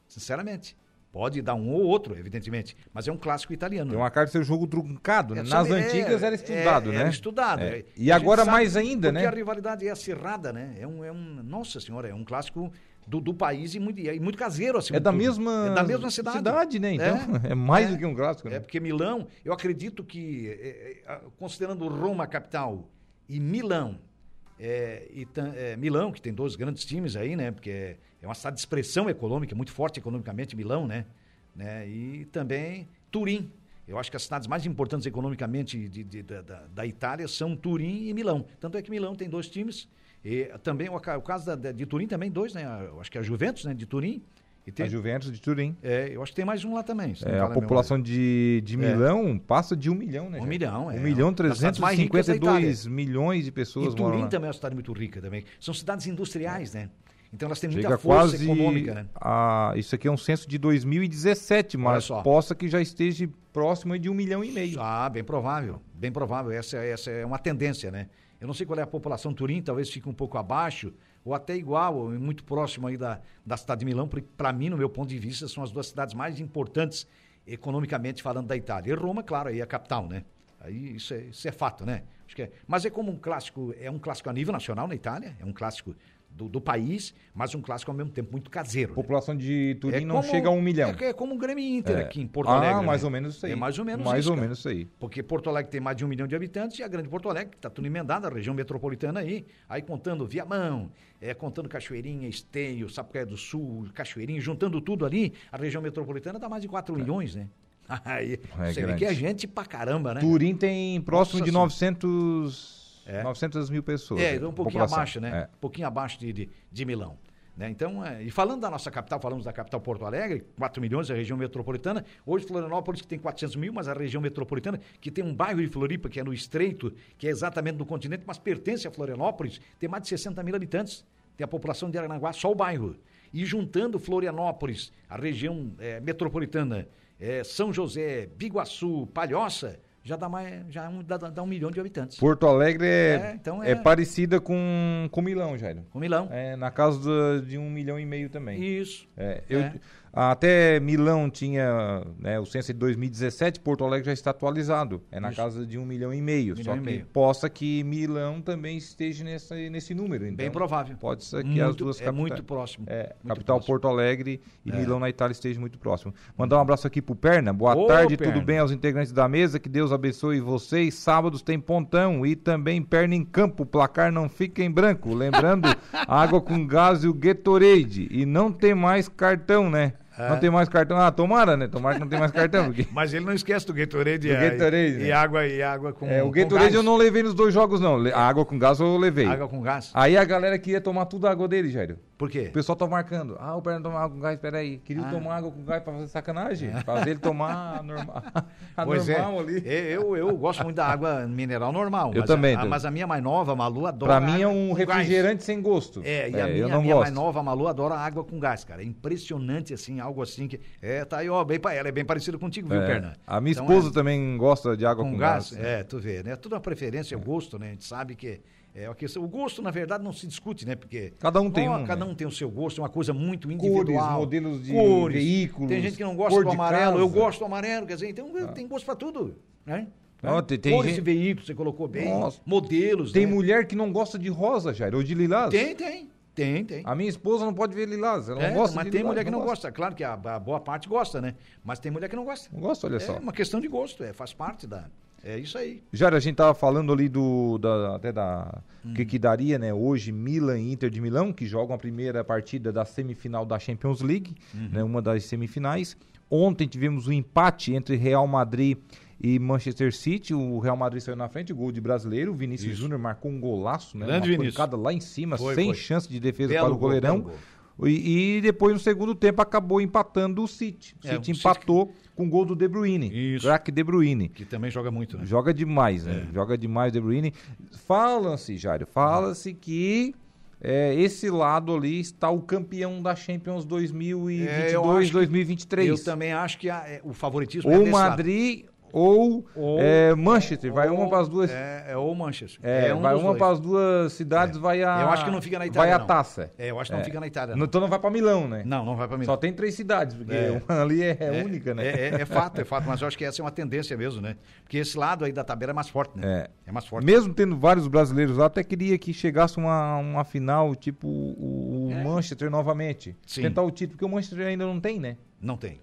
Sinceramente. Pode dar um ou outro, evidentemente, mas é um clássico italiano. Tem uma carta de ser jogo truncado, né? É, Nas antigas era estudado, é, né? Era estudado. É. E agora mais ainda, né? Porque a rivalidade é acirrada, né? É um, é um, nossa senhora, é um clássico do, do país e muito, e muito caseiro, assim. É da mesma, é da mesma cidade. cidade né? Então, é, <laughs> é mais é, do que um clássico, né? É porque Milão, eu acredito que, considerando Roma capital e Milão, É, e é, Milão, que tem dois grandes times aí, né? Porque é, é uma cidade de expressão econômica, muito forte economicamente, Milão, né? né? E também Turim. Eu acho que as cidades mais importantes economicamente de, de, de, da, da, Itália são Turim e Milão. Tanto é que Milão tem dois times. E também o, o caso da, de Turim também dois, né? Eu acho que é a Juventus, né? De Turim tem, a Juventus de Turim. É, eu acho que tem mais um lá também. É, a população de, de é. Milão é. passa de um milhão, né? Um milhão, é. Um milhão trezentos e cinquenta e dois milhões de pessoas. E Turim também é uma cidade muito rica também. São cidades industriais, né? Então elas têm Chega muita força quase econômica, né? A, isso aqui é um censo de 2017, mas possa que já esteja próximo de um milhão e meio. Ah, bem provável, bem provável. Essa, essa é uma tendência, né? Eu não sei qual é a população Turim, talvez fique um pouco abaixo, ou até igual, ou muito próximo aí da, da cidade de Milão, porque para mim, no meu ponto de vista, são as duas cidades mais importantes economicamente falando da Itália. E Roma, claro, aí é a capital, né? Aí isso é, isso é fato, né? É. Mas é como um clássico, é um clássico a nível nacional na Itália, é um clássico do, do, país, mas um clássico ao mesmo tempo muito caseiro. A né? população né? de Turim é não como, chega a um milhão. É, é como o Grêmio Inter é. aqui em Porto Alegre. Ah, mais né? ou menos isso aí. É mais ou menos mais isso. Mais ou menos isso aí. Porque Porto Alegre tem mais de um milhão de habitantes e a grande Porto Alegre, que está tudo emendado, a região metropolitana aí, aí contando Viamão, é, contando Cachoeirinha, Esteio, Sapucaia do Sul, Cachoeirinha, juntando tudo ali, a região metropolitana dá mais de 4 é. milhões, né? <laughs> Aí, é você vê que é gente pra caramba, né? Turim tem próximo Nossa de 900 é. 900 mil pessoas. É, um pouquinho população. abaixo, né? É. Um pouquinho abaixo de, de, de Milão. Né? Então, é, e falando da nossa capital, falamos da capital Porto Alegre, 4 milhões, a região metropolitana. Hoje, Florianópolis, que tem 400 mil, mas a região metropolitana, que tem um bairro de Floripa, que é no Estreito, que é exatamente no continente, mas pertence a Florianópolis, tem mais de 60 mil habitantes. Tem a população de Aranaguá, só o bairro. E juntando Florianópolis, a região é, metropolitana, é, São José, Biguaçu, Palhoça, já dá mais já um, dá, dá, um milhão de habitantes. Porto Alegre é, é, então é, é parecida com, com Milão, Jairo. Com Milão. É, na casa do, de um milhão e meio também. Isso. É, eu, é. Até Milão tinha né, o censo de 2017, Porto Alegre já está atualizado. É na Isso. casa de um milhão e meio. Um só que meio. possa que Milão também esteja nessa, nesse número. Então, Bem provável. Pode ser que muito, as duas capitais. É muito próximo. É, muito capital próximo. Porto Alegre e é. Milão na Itália estejam muito próximo. Mandar um abraço aqui pro Perna. Boa Ô, tarde, Perna. tudo bem aos integrantes da mesa? Que Deus abençoe vocês. Sábados tem pontão e também perna em campo. O placar não fica em branco. Lembrando, <laughs> água com gás e o Gatorade. E não tem mais cartão, né? É. Não tem mais cartão. Ah, tomara, né? Tomara que não tem mais cartão. Porque... <laughs> Mas ele não esquece do Gatorade, do e, Gatorade e, né? e água e água com É, o Gatorade eu não levei nos dois jogos, não. A água com gás eu levei. Água com gás? Aí a galera queria tomar tudo a água dele, Jairo. Por quê? O pessoal tá marcando. Ah, o Perna tomar água com gás, peraí. Queria ah. tomar água com gás pra fazer sacanagem. É. Fazer ele tomar <laughs> a normal, a pois é. normal é. ali. Eu, eu gosto muito da água mineral normal. Eu também. A, mas a minha mais nova, a Malu, adora Pra mim é um refrigerante gás. sem gosto. É, e é, a minha, a minha mais nova, a Malu, adora água com gás, cara. É impressionante, assim, algo assim que... É, tá aí, ó, bem, ela é bem parecida contigo, viu, é. Perna? A minha então, esposa é, também gosta de água com, com gás. gás. É, tu vê, né? Tudo uma preferência, é. gosto, né? A gente sabe que é, questão, o gosto, na verdade, não se discute, né? Porque. Cada um tem um. Cada né? um tem o seu gosto, é uma coisa muito individual. Cores, modelos de Cores. veículos. Tem gente que não gosta do amarelo, eu gosto do amarelo, quer dizer, então ah. tem gosto para tudo, né? Não, tem, tem Cores gente... de veículos, você colocou bem. Nossa. Modelos. Tem né? mulher que não gosta de rosa, Jair, ou de lilás. Tem, tem. Tem, tem. A minha esposa não pode ver lilás. Ela é, não gosta mas tem mulher que não gosta. gosta. Claro que a, a, boa parte gosta, né? Mas tem mulher que não gosta. Não gosta, olha é só. É uma questão de gosto, é, faz parte da. É isso aí. Já a gente tava falando ali do da, até da hum. que, que daria, né? Hoje Milan e Inter de Milão que jogam a primeira partida da semifinal da Champions League, uhum. né? Uma das semifinais. Ontem tivemos o um empate entre Real Madrid e Manchester City. O Real Madrid saiu na frente, gol de brasileiro. O Vinícius Júnior marcou um golaço, né? Grande Uma Vinícius. lá em cima, foi, sem foi. chance de defesa Belo para o goleirão. Gol, e, e, depois, no segundo tempo, acabou empatando o City. O é, City empatou City... com o gol do De Bruyne. Isso. Crack De Bruyne. Que também joga muito, né? Joga demais, né? É. Joga demais De Bruyne. Fala-se, Jário, fala-se que é, esse lado ali está o campeão da Champions 2022, é, 2023. eu também acho que a, é, o favoritismo o é Madrid lado ou, ou é, Manchester, vai uma para as duas. É, é ou Manchester. É, é um vai uma para as duas cidades, é. vai a. Eu acho que não fica na Itália. Vai a taça. É, eu acho que não é. fica na Itália. Não. Então não vai para Milão, né? Não, não vai para Milão. Só tem três cidades, porque é. uma ali é, única, né? É, fato, é fato, mas eu acho que essa é uma tendência mesmo, né? Porque esse lado aí da tabela é mais forte, né? É, mais forte. Mesmo tendo vários brasileiros lá, até queria que chegasse uma, uma final, tipo o, o Manchester novamente. Sim. Tentar o título, porque o Manchester ainda não tem, né? Não tem.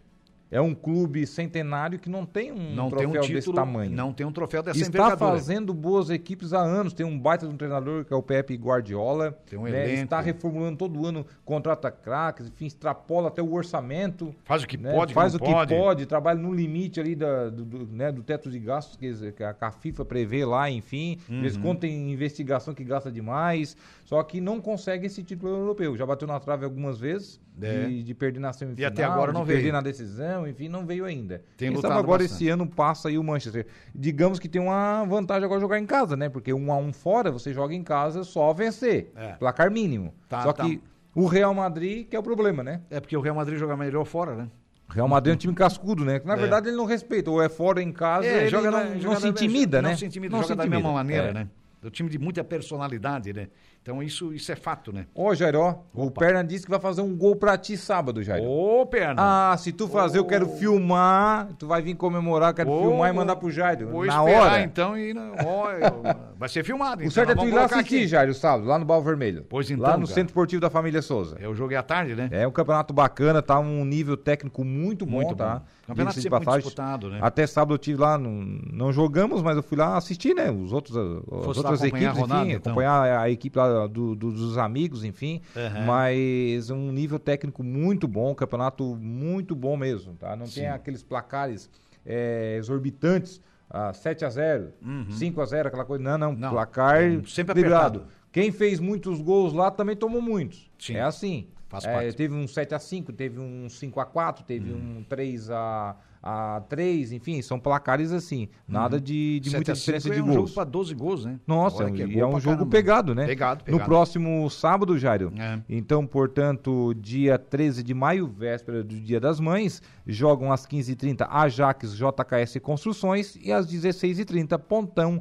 É um clube centenário que não tem um não troféu tem um título, desse tamanho. Não tem um troféu dessa Está envergadura. fazendo boas equipes há anos. Tem um baita de um treinador que é o Pepe Guardiola. Tem um né? elenco. Está reformulando todo ano, contrata craques, enfim, extrapola até o orçamento. Faz o que né? pode, Faz o que pode. pode, trabalha no limite ali da, do, do, né, do teto de gastos que a, que a FIFA prevê lá, enfim. Uhum. Eles contam em investigação que gasta demais. Só que não consegue esse título europeu. Já bateu na trave algumas vezes é. de, de, perder na semifinal, e até agora não de veio. perder na decisão, enfim, não veio ainda. Tem Quem sabe agora bastante. esse ano passa aí o Manchester. Digamos que tem uma vantagem agora jogar em casa, né? Porque um a um fora, você joga em casa só vencer. É. Placar mínimo. Tá, só tá. que o Real Madrid que é o problema, né? É porque o Real Madrid joga melhor fora, né? Real Madrid é um time cascudo, né? Na é. verdade, ele não respeita. Ou é fora em casa, é, ele joga não, não, joga se intimida, né? Não se intimida, não joga se intimida. da mesma maneira, é. né? O time de muita personalidade, né? Então isso, isso é fato, né? Ô, Jair, ó, o Perna disse que vai fazer um gol pra ti sábado, Jair. Ô, Perna. Ah, se tu fazer, Ô. eu quero filmar, tu vai vir comemorar, quero Ô. filmar e mandar pro Jair. Vou na hora. então e ó, vai ser filmado. Então, o certo é tu ir lá assistir, aqui. Jair, o sábado, lá no Bal Vermelho. Pois então, Lá no cara. Centro Esportivo da Família Souza. É o jogo é à tarde, né? É um campeonato bacana, tá um nível técnico muito bom, muito tá? Bom. Campeonato sempre muito disputado, né? Até sábado eu tive lá, não, não jogamos, mas eu fui lá assistir, né? Os outros, as outras equipes, enfim, então. acompanhar a equipe lá do, do, dos amigos, enfim. Uhum. Mas um nível técnico muito bom, campeonato muito bom mesmo, tá? Não Sim. tem aqueles placares é, exorbitantes, ah, 7 a 0 uhum. 5 a 0 aquela coisa. Não, não, não. placar sempre apertado. Quem fez muitos gols lá também tomou muitos. Sim. É assim. Faz é, teve um 7 a 5 teve um 5 a 4 teve hum. um 3 a a 3, enfim, são placares assim, nada de, de muita diferença de é gols. É um jogo para 12 gols, né? Nossa, é, e é um jogo pegado, né? Pegado, pegado. No próximo sábado, Jário. É. Então, portanto, dia 13 de maio, véspera do Dia das Mães, jogam às 15h30 Ajax JKS Construções e às 16h30 Pontão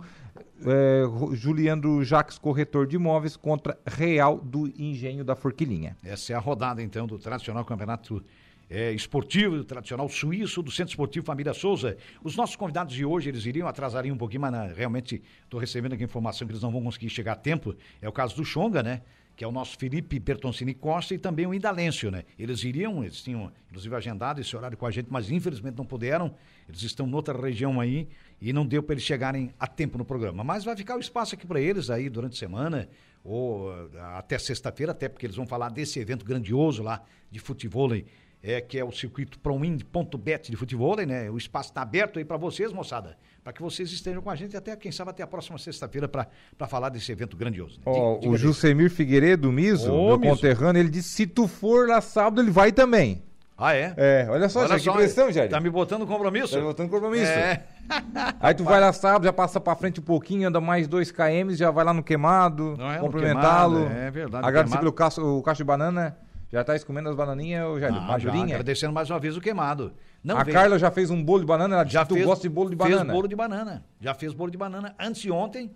é, Juliano Jacques, corretor de imóveis, contra Real do Engenho da Forquilinha. Essa é a rodada, então, do tradicional campeonato é, esportivo, tradicional suíço do Centro Esportivo Família Souza. Os nossos convidados de hoje, eles iriam, atrasariam um pouquinho, mas na, realmente estou recebendo aqui informação que eles não vão conseguir chegar a tempo. É o caso do Xonga, né? Que é o nosso Felipe Bertoncini Costa e também o Indalêncio, né? Eles iriam, eles tinham inclusive agendado esse horário com a gente, mas infelizmente não puderam. Eles estão noutra região aí e não deu para eles chegarem a tempo no programa. Mas vai ficar o espaço aqui para eles aí durante a semana ou até sexta-feira, até porque eles vão falar desse evento grandioso lá de futebol é, que é o circuito ProWin.bet de futebol, né? O espaço está aberto aí para vocês, moçada, para que vocês estejam com a gente até, quem sabe, até a próxima sexta-feira para falar desse evento grandioso. Né? Oh, o Jusemir Figueiredo, Miso, meu Miso. conterrâneo, ele disse, se tu for lá sábado, ele vai também. Ah, é? É, olha só, olha só, que pressão, Jair. Tá me botando compromisso? Tá me botando compromisso. É. <laughs> Aí tu vai lá sábado, já passa pra frente um pouquinho, anda mais dois km, já vai lá no queimado, é cumprimentá-lo. É verdade. Agradecer pelo cacho, o cacho de banana. Já tá comendo as bananinhas, ou já, ah? Já, agradecendo mais uma vez o queimado. Não a veio. Carla já fez um bolo de banana, ela já fez, tu gosta de bolo de banana. Fez bolo de banana. Já fez bolo de banana antes de ontem,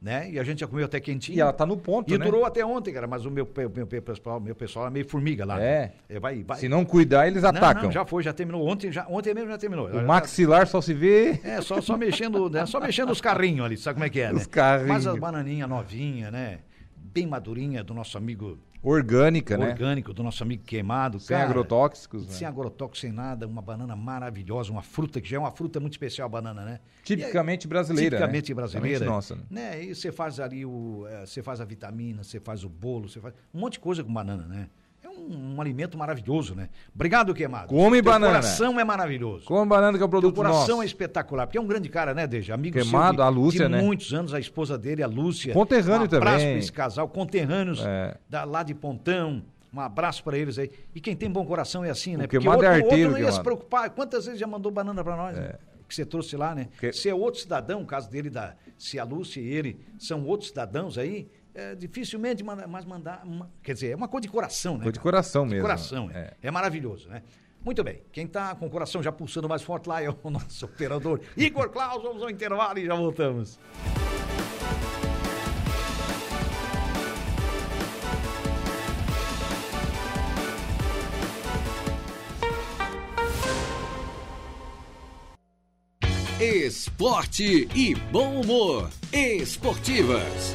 né? E a gente já comeu até quentinho. E ela tá no ponto, e né? E durou até ontem, cara, mas o meu, meu, meu, pessoal, meu pessoal é meio formiga lá. É. Né? Vai, vai. Se não cuidar, eles atacam. Não, não, já foi, já terminou. Ontem, já, ontem mesmo já terminou. O maxilar só se vê... É, só, só mexendo, né? Só mexendo os carrinhos ali, sabe como é que é, né? Os carrinhos. Mas as bananinhas novinhas, né? Bem madurinha do nosso amigo Orgânica, né? Orgânico, do nosso amigo queimado. Sem cara, agrotóxicos. Sem né? agrotóxicos, sem nada. Uma banana maravilhosa, uma fruta que já é uma fruta muito especial, a banana, né? Tipicamente brasileira. Tipicamente né? brasileira. nossa. Né? E você faz ali o. É, você faz a vitamina, você faz o bolo, você faz um monte de coisa com banana, né? Um, um, alimento maravilhoso, né? Obrigado, Queimado. Come Teu banana. coração é maravilhoso. Come banana que é o produto Teu coração nosso. é espetacular, porque é um grande cara, né, Deja? Amigo Queimado, de, a Lúcia, de né? muitos anos, a esposa dele, a Lúcia. Conterrâneo um também. abraço pra esse casal, conterrâneos é. da, lá de Pontão. Um abraço para eles aí. E quem tem bom coração é assim, né? O Porque outro, é arteiro, outro não ia se preocupar. Quantas vezes já mandou banana para nós? É. Né? Que você trouxe lá, né? Que... Se é outro cidadão, o caso dele, da, se a Lúcia e ele são outros cidadãos aí, é, dificilmente manda, mais mandar. Uma, quer dizer, é uma coisa de coração, né? Coisa de coração de mesmo. coração, é. é. é maravilhoso, né? Muito bem. Quem está com o coração já pulsando mais forte lá é o <laughs> nosso operador Igor Claus. Vamos ao intervalo e já voltamos. Esporte e bom humor. Esportivas.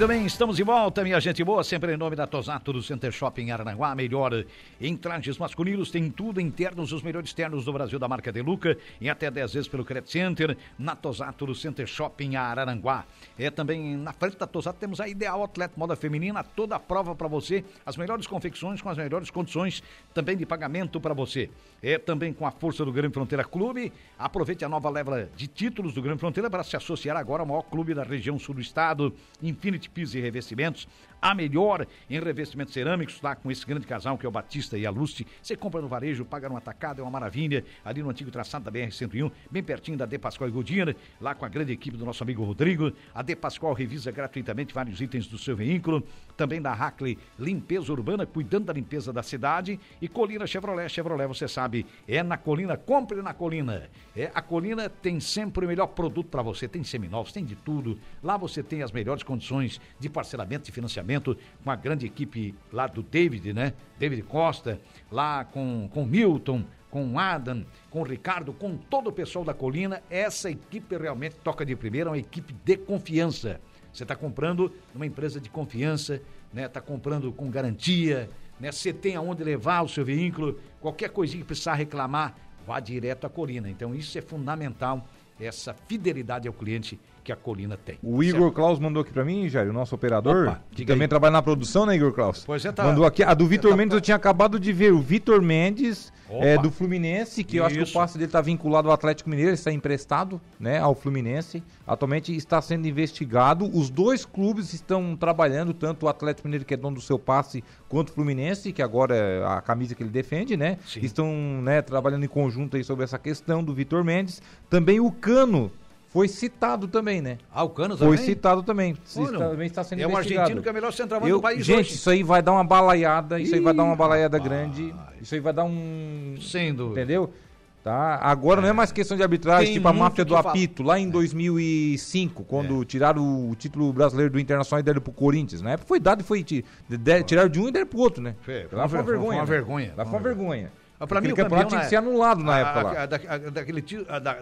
Muito bem, estamos de volta, minha gente boa, sempre em nome da Tosato do Center Shopping Aranaguá, melhor em trajes masculinos, tem tudo internos, os melhores ternos do Brasil da marca Deluca, em até 10 vezes pelo Credit Center, na Tosato do Center Shopping Araranguá. É também na frente da Tosato temos a Ideal Atleta Moda Feminina, toda a prova para você, as melhores confecções com as melhores condições também de pagamento para você. É também com a força do Grande Fronteira Clube, aproveite a nova leva de títulos do Grande Fronteira para se associar agora ao maior clube da região sul do estado, Infinity Pisos e Revestimentos, a melhor em revestimentos cerâmicos, lá com esse grande casal que é o Batista e a Luste. Você compra no varejo, paga no atacado, é uma maravilha. Ali no antigo traçado da BR-101, bem pertinho da De Pascoal e Godinho, lá com a grande equipe do nosso amigo Rodrigo. A De Pascoal revisa gratuitamente vários itens do seu veículo. Também da Hackley Limpeza Urbana, cuidando da limpeza da cidade. E Colina Chevrolet. Chevrolet, você sabe, é na Colina, compre na Colina. É, a Colina tem sempre o melhor produto para você. Tem seminovos, tem de tudo. Lá você tem as melhores condições de parcelamento e financiamento com a grande equipe lá do David, né? David Costa, lá com, com Milton, com Adam, com Ricardo, com todo o pessoal da Colina. Essa equipe realmente toca de primeira, é uma equipe de confiança. Você está comprando numa empresa de confiança, né? Está comprando com garantia, né? Você tem aonde levar o seu veículo, qualquer coisinha que precisar reclamar, vá direto à Colina. Então isso é fundamental, essa fidelidade ao cliente que a Colina tem. O Igor certo? Klaus mandou aqui para mim, Jair, o nosso operador, Opa, que também aí. trabalha na produção, né, Igor Klaus? Pois é, tá. Mandou aqui. A do Vitor tá Mendes eu tinha acabado de ver. O Vitor Mendes é, do Fluminense, que Isso. eu acho que o passe dele está vinculado ao Atlético Mineiro, ele está emprestado né, ao Fluminense. Atualmente está sendo investigado. Os dois clubes estão trabalhando, tanto o Atlético Mineiro, que é dono do seu passe, quanto o Fluminense, que agora é a camisa que ele defende, né? Sim. Estão né, trabalhando em conjunto aí sobre essa questão do Vitor Mendes. Também o Cano foi citado também, né? Também? Foi citado também. Olha, também está sendo é um argentino que é o melhor centroavante do país Gente, hoje. isso aí vai dar uma balaiada, isso Ih, aí vai dar uma balaiada rapaz. grande, isso aí vai dar um... Sem dúvida. Entendeu? Tá? Agora é. não é mais questão de arbitragem, Tem tipo a máfia do apito, lá em 2005, quando é. tiraram o título brasileiro do Internacional e deram pro Corinthians. Na época foi dado e foi. Tiraram de um e deram pro outro, né? Foi, lá foi uma vergonha. Foi uma vergonha. Lá foi uma vergonha. Para mim, o campeão tinha que ser anulado na a, época lá. A, a, daquele,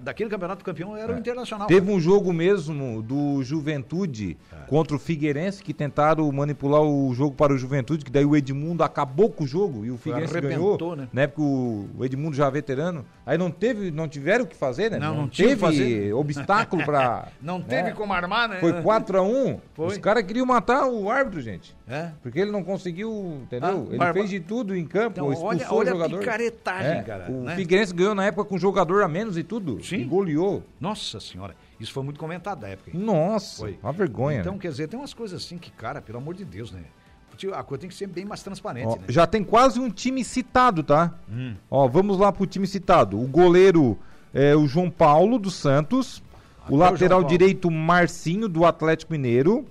daquele campeonato campeão era é. o Internacional. Teve né? um jogo mesmo do Juventude é. contra o Figueirense que tentaram manipular o jogo para o Juventude, que daí o Edmundo acabou com o jogo e o Figueirense Arrebentou, ganhou. Né? Na época o, Edmundo já veterano. Aí não teve, não tiveram o que fazer, né? Não, não, não teve obstáculo para. <laughs> não teve né? como armar, né? Foi 4x1. Os caras queriam matar o árbitro, gente. É? Porque ele não conseguiu, entendeu? Ah, ele fez de tudo em campo, então, expulsou olha, olha o jogador. A picaretagem, é, cara. O né? Figueirense ganhou na época com um jogador a menos e tudo. Sim. E goleou. Nossa senhora. Isso foi muito comentado na época. Hein? Nossa, foi. uma vergonha. Então, quer dizer, tem umas coisas assim que, cara, pelo amor de Deus, né? A coisa tem que ser bem mais transparente, Ó, né? Já tem quase um time citado, tá? Hum. Ó, vamos lá pro time citado. O goleiro é o João Paulo dos Santos. Até o lateral o direito Marcinho do Atlético Mineiro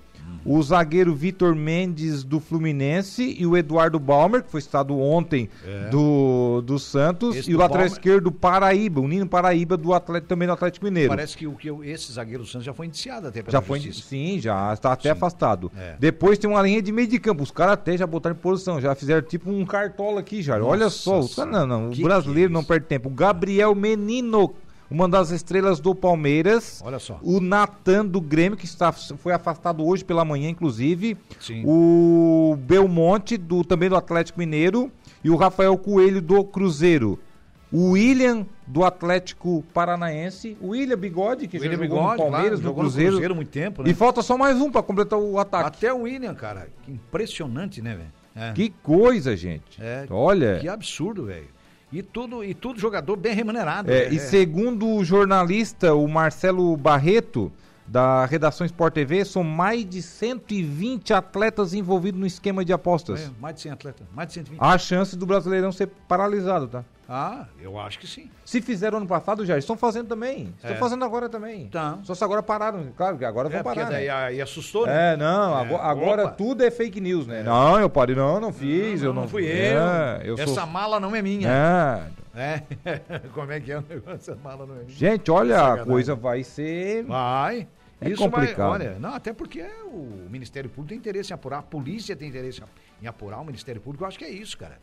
o zagueiro Vitor Mendes do Fluminense e o Eduardo Balmer, que foi citado ontem é. do, do Santos, esse e o lateral esquerdo Paraíba, o Nino Paraíba do Atlético, também do Atlético Mineiro. Parece que, o, que esse zagueiro do Santos já foi indiciado até pela já foi, justiça. Sim, já está até sim. afastado. É. Depois tem uma linha de meio de campo, os caras até já botaram em posição, já fizeram tipo um cartola aqui já. Nossa Olha só, os não, não, o brasileiro é não perde tempo. O Gabriel Menino uma das estrelas do Palmeiras. Olha só. O Natan do Grêmio, que está, foi afastado hoje pela manhã, inclusive. Sim. O Belmonte, do, também do Atlético Mineiro. E o Rafael Coelho do Cruzeiro. O William do Atlético Paranaense, o William Bigode, que William já jogou Bigode, no Palmeiras, no Cruzeiro. no Cruzeiro muito tempo, né? E falta só mais um para completar o ataque. Até o William, cara. Que impressionante, né, velho? É. Que coisa, gente. É, Olha. Que absurdo, velho. E tudo, e tudo jogador bem remunerado. É, né? E segundo o jornalista, o Marcelo Barreto, da redação Sport TV, são mais de 120 atletas envolvidos no esquema de apostas. É, mais de 100 atletas, mais de 120. Há chance do Brasileirão ser paralisado, tá? Ah, eu acho que sim. Se fizeram ano passado, já estão fazendo também. Estão é. fazendo agora também. Então. Só se agora pararam. Claro que agora vão é, parar. Daí né? aí assustou, né? É, não. É. Agora, tudo é fake news, né? É. Não, eu parei, não, não fiz. Não, eu não, não fui eu. É, eu Essa sou... mala não é minha. É. É. <laughs> Como é que é o negócio? Essa mala não é minha. Gente, olha, a coisa vai ser. Vai. É Isso complicado. Vai, olha, não, até porque o Ministério Público tem interesse em apurar, a polícia tem interesse em apurar o Ministério Público. Eu acho que é isso, cara.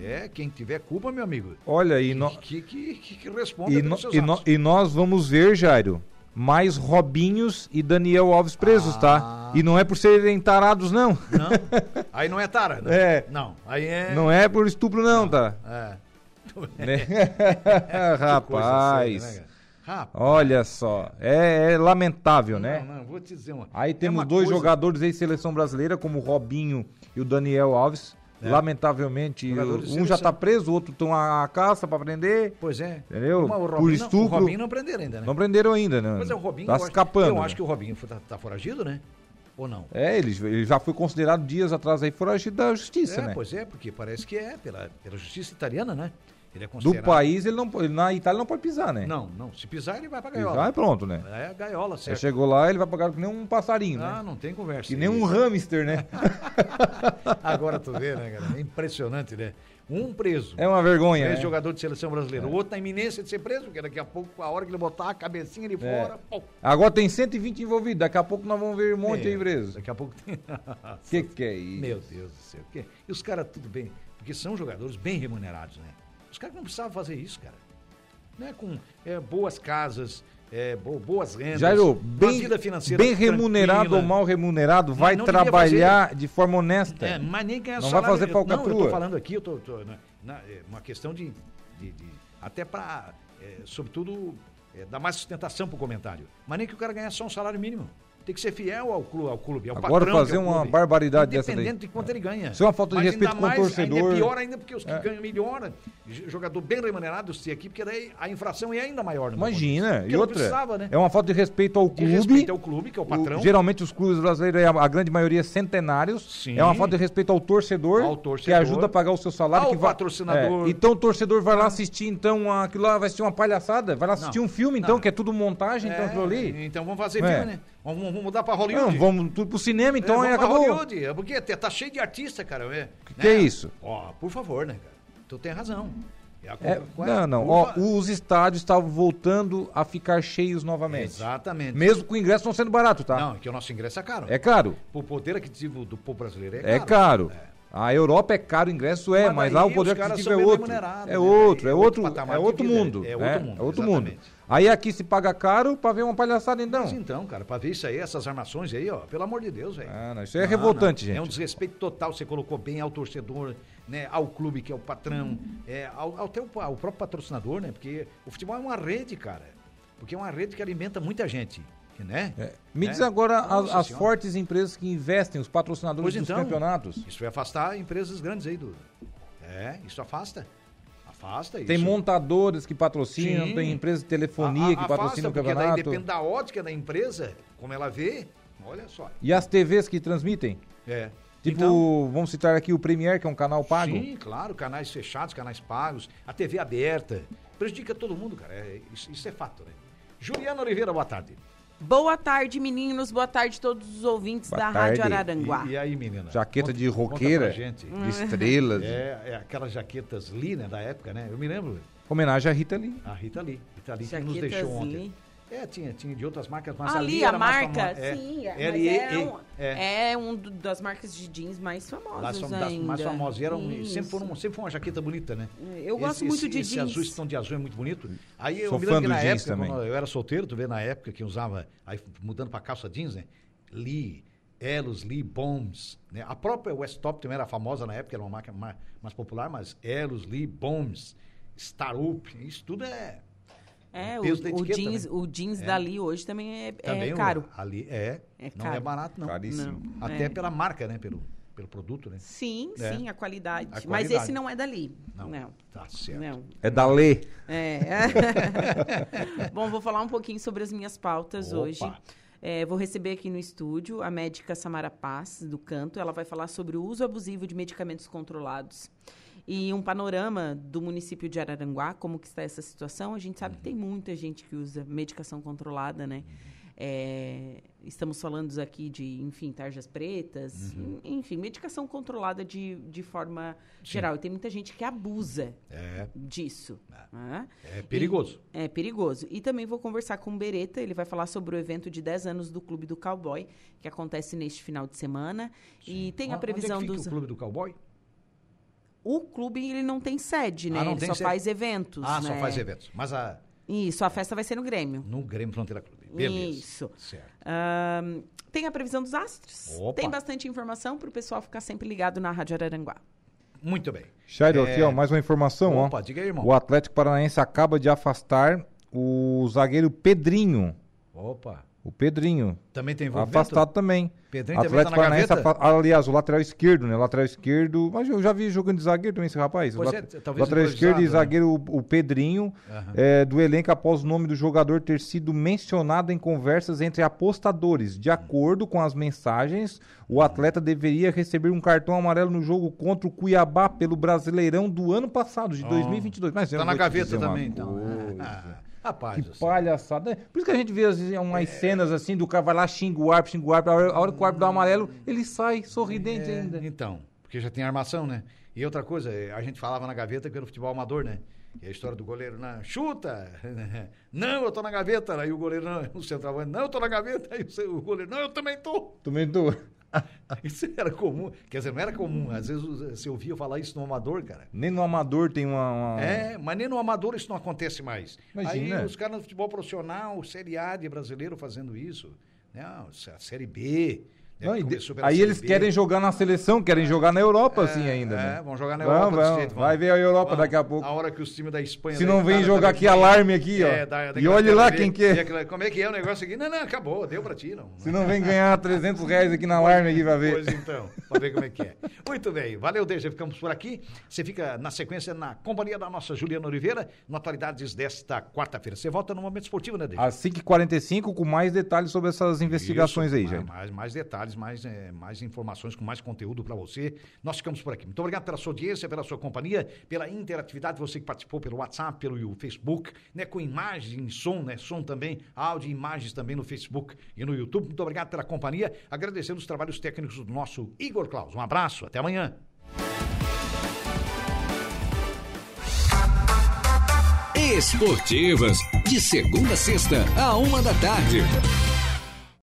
É, quem tiver culpa, meu amigo. Olha, e no... que, que, que, que responda e, no, e, no, e, nós vamos ver, Jairo, mais Robinhos e Daniel Alves presos, tá? ah, tá? E não é por serem tarados, não. Não. Aí não é tara, né? É. Não. Aí é. Não é por estupro, não, não. tá? É. Né? <laughs> <laughs> Rapaz. Séria, né, Rapaz. Olha só, é, é lamentável, não, né? Não, vou te dizer uma. Aí é temos é dois coisa... jogadores aí seleção brasileira, como o Robinho e o Daniel Alves. É. Lamentavelmente, um já está preso, o outro está a caça para prender. Pois é. Entendeu? Por estupro. Não, o Robinho não prenderam ainda, né? Não prenderam ainda, né? Mas é o Robinho. Tá escapando. Eu acho que o Robinho está tá foragido, né? Ou não? É, ele, ele já foi considerado dias atrás aí foragido da justiça, é, né? Pois é, porque parece que é pela, pela justiça italiana, né? Ele é considerado... Do país, ele não ele, na Itália não pode pisar, né? Não, não. Se pisar, ele vai pra gaiola. Pisar é pronto, né? É a gaiola, certo. Você chegou lá, ele vai pagar que nem um passarinho, ah, né? Ah, não tem conversa. Que nem um hamster, né? <laughs> Agora tu vê, né, cara? É impressionante, né? Um preso. É uma vergonha. Esse é. jogador de seleção brasileira. É. O outro na iminência de ser preso, porque daqui a pouco, a hora que ele botar a cabecinha ali é. fora. Pô. Agora tem 120 envolvidos. Daqui a pouco nós vamos ver um monte é. aí preso. Daqui a pouco tem. O <laughs> que, que é isso? Meu Deus do céu. E os caras, tudo bem. Porque são jogadores bem remunerados, né? Os caras não precisavam fazer isso, cara. Né? Com é, boas casas, é, boas rendas, Jairo, bem, vida financeira bem remunerado tranquila. ou mal remunerado, vai trabalhar de forma honesta. É, mas nem ganhar Não vai fazer falcatrua. Não, eu tô falando aqui, eu tô, tô na, na, é, uma questão de, de, de até para, é, sobretudo, é, dar mais sustentação para o comentário. Mas nem que o cara ganhe só um salário mínimo tem que ser fiel ao clube, ao clube ao Agora patrão, fazer é uma barbaridade dessa daí. Independente de quanto ele ganha. Isso é uma falta de Mas respeito com o torcedor. Ainda é pior ainda porque os que é. ganham melhor, jogador bem remunerado, se aqui, porque daí a infração é ainda maior. Imagina, e outra, né? é uma falta de respeito ao clube. De respeito ao clube, que é o patrão. O, geralmente os clubes brasileiros, é a, grande maioria centenários. Sim. É uma falta de respeito ao torcedor, ao torcedor que ajuda a pagar o seu salário. Ao que vai, patrocinador. É, então o torcedor vai lá assistir, então, aquilo lá vai assistir uma palhaçada, vai lá assistir não, um filme, então, não. que é tudo montagem, então, aquilo ali. Então vamos fazer filme, né? Vamos, vamos mudar pra Hollywood. Não, vamos tudo pro cinema, então, é, aí acabou. Hollywood, é porque tá cheio de artista, cara. É, que, que é isso? Ó, por favor, né, cara? Tu tem razão. É, é não, não. Ó, os estádios estavam voltando a ficar cheios novamente. Exatamente. Mesmo com o ingresso não sendo barato, tá? Não, é que o nosso ingresso é caro. É caro. O poder aquisitivo do povo brasileiro é caro. É caro. É. A Europa é caro, o ingresso é, mas, mas lá o poder aquisitivo é outro. É, né? outro. é outro, é outro mundo. É outro né? mundo. É outro mundo. Aí aqui se paga caro pra ver uma palhaçada então. Mas então, cara, pra ver isso aí, essas armações aí, ó, pelo amor de Deus, velho. Ah, não, isso é revoltante, não. gente. É um desrespeito total, você colocou bem ao torcedor, né, ao clube que é o patrão, é, ao, ao, até o, ao próprio patrocinador, né, porque o futebol é uma rede, cara, porque é uma rede que alimenta muita gente. Né? É. Me né? diz agora as, as fortes empresas que investem, os patrocinadores pois dos então, campeonatos. Isso vai afastar empresas grandes aí do. É, isso afasta. Afasta isso. Tem montadores que patrocinam, Sim. tem empresas de telefonia a, a, que patrocinam o campeonato. Daí depende da ótica da empresa, como ela vê. Olha só. E as TVs que transmitem? É. Tipo, então, vamos citar aqui o Premier, que é um canal pago. Sim, claro, canais fechados, canais pagos, a TV aberta. Prejudica todo mundo, cara. É, isso, isso é fato, né? Juliana Oliveira, boa tarde. Boa tarde, meninos. Boa tarde a todos os ouvintes Boa da tarde. Rádio Araranguá. E, e, aí, menina? Jaqueta conta, de roqueira, de estrelas. É, é, aquelas jaquetas Lee, né, da época, né? Eu me lembro. Homenagem à Rita Lee. A Rita Lee. Rita Lee que nos deixou ontem. É, tinha, tinha de outras marcas, mas ali, ali a marca, é, sim, é, L -E é, um, é. é um das marcas de jeans mais famosas das, das mais famosas. E eram, sempre, foram, sempre foi uma jaqueta bonita, né? Eu gosto esse, muito de esse jeans. Esse azul, esse tom de azul é muito bonito. Aí eu Sou me lembro que na época, também. quando eu era solteiro, tu vê na época que usava, aí mudando pra calça jeans, né? Lee, Elos, Lee, Bombs, né? A própria West Top também era famosa na época, era uma marca mais, mais popular, mas Elos, Lee, Bombs, Star Up, isso tudo é é, o, o, jeans, né? o jeans é. dali hoje também é, também é caro. O, ali é, é não é barato não. Caríssimo. Não, Até é. pela marca, né, pelo pelo produto, né? Sim, é. sim, a qualidade. a qualidade. Mas esse não é dali. Não. não. Tá certo. Não. É da Lê. É. <laughs> Bom, vou falar um pouquinho sobre as minhas pautas Opa. hoje. É, vou receber aqui no estúdio a médica Samara Paz, do Canto. Ela vai falar sobre o uso abusivo de medicamentos controlados e um panorama do município de Araranguá, como que está essa situação. A gente sabe uhum. que tem muita gente que usa medicação controlada, né? Uhum. É, estamos falando aqui de, enfim, tarjas pretas, uhum. enfim, medicação controlada de, de forma Sim. geral. E tem muita gente que abusa é. disso. É, né? é perigoso. E, é perigoso. E também vou conversar com o Bereta, ele vai falar sobre o evento de 10 anos do Clube do Cowboy, que acontece neste final de semana. Sim. E tem a previsão Onde é que fica dos. o Clube do Cowboy? O clube ele não tem sede, ah, né? Ah, ele só sede. faz eventos. Ah, né? só faz eventos. Mas a, Isso, a festa vai ser no Grêmio. No Grêmio Fronteira Clube. Beleza. Isso. Certo. Um, tem a previsão dos astros. Opa. Tem bastante informação para o pessoal ficar sempre ligado na Rádio Araranguá. Muito bem. Shairo, é... aqui, ó, mais uma informação, Opa, ó. diga aí, irmão. O Atlético Paranaense acaba de afastar o zagueiro Pedrinho. Opa. O Pedrinho. Também tem envolvimento? Afastado também. Pedrinho Atlético também tá na gaveta? aliás, o lateral esquerdo, né? O lateral esquerdo. Mas eu já vi jogando de zagueiro também esse rapaz. Pois o é, talvez lateral esquerdo e né? zagueiro, o, o Pedrinho, uhum. é, do elenco após o nome do jogador ter sido mencionado em conversas entre apostadores. De acordo com as mensagens, o atleta deveria receber um cartão amarelo no jogo contra o Cuiabá pelo Brasileirão do ano passado, de oh. 2022. Mas tá na gaveta também, então. Rapaz, que palhaçada. Por isso que a gente vê às vezes, umas é... cenas assim do cara vai lá, xinga o árbitro, xinga o árbitro. A hora que o árbitro dá o amarelo, ele sai sorridente é... ainda. Então, porque já tem armação, né? E outra coisa, a gente falava na gaveta que era o futebol amador, né? E a história do goleiro, não, chuta! Não, eu tô na gaveta. Aí o goleiro, não, o centroavante, não, eu tô na gaveta. Aí o goleiro, não, eu também tô. Também tô. <laughs> Isso era comum. Quer dizer, não era comum. Às vezes você ouvia falar isso no amador, cara. Nem no amador tem uma, uma... É, mas nem no amador isso não acontece mais. Imagina. Aí os caras no futebol profissional, Série A de brasileiro fazendo isso. Não, a Série B. Não, aí eles querem jogar na seleção, querem jogar na Europa, é, assim, ainda. É, né? vão jogar na Europa. Vamos, jeito, vai ver a Europa vamos. daqui a pouco. A hora que os times da Espanha... Se não vem jogar aqui alarme aqui, ó. É, da, da e olhe lá quem que é. Como é que é o negócio aqui? Não, não, acabou, deu pra ti, não. Se não vem ganhar <laughs> 300 reais aqui na alarme aqui pra ver. Pois então, pra ver como é que é. Muito bem, valeu, Deja, ficamos por aqui. Você fica na sequência na companhia da nossa Juliana Oliveira, no Atualidades desta quarta-feira. Você volta no Momento Esportivo, né, Deja? Às 5h45 com mais detalhes sobre essas investigações Isso, aí, já. Mais, mais detalhes, mais, é, mais informações, com mais conteúdo para você. Nós ficamos por aqui. Muito obrigado pela sua audiência, pela sua companhia, pela interatividade, você que participou pelo WhatsApp, pelo Facebook, né, com imagem, som, né, som também, áudio e imagens também no Facebook e no YouTube. Muito obrigado pela companhia. Agradecendo os trabalhos técnicos do nosso Igor Claus. Um abraço, até amanhã. Esportivas, de segunda a sexta, a uma da tarde.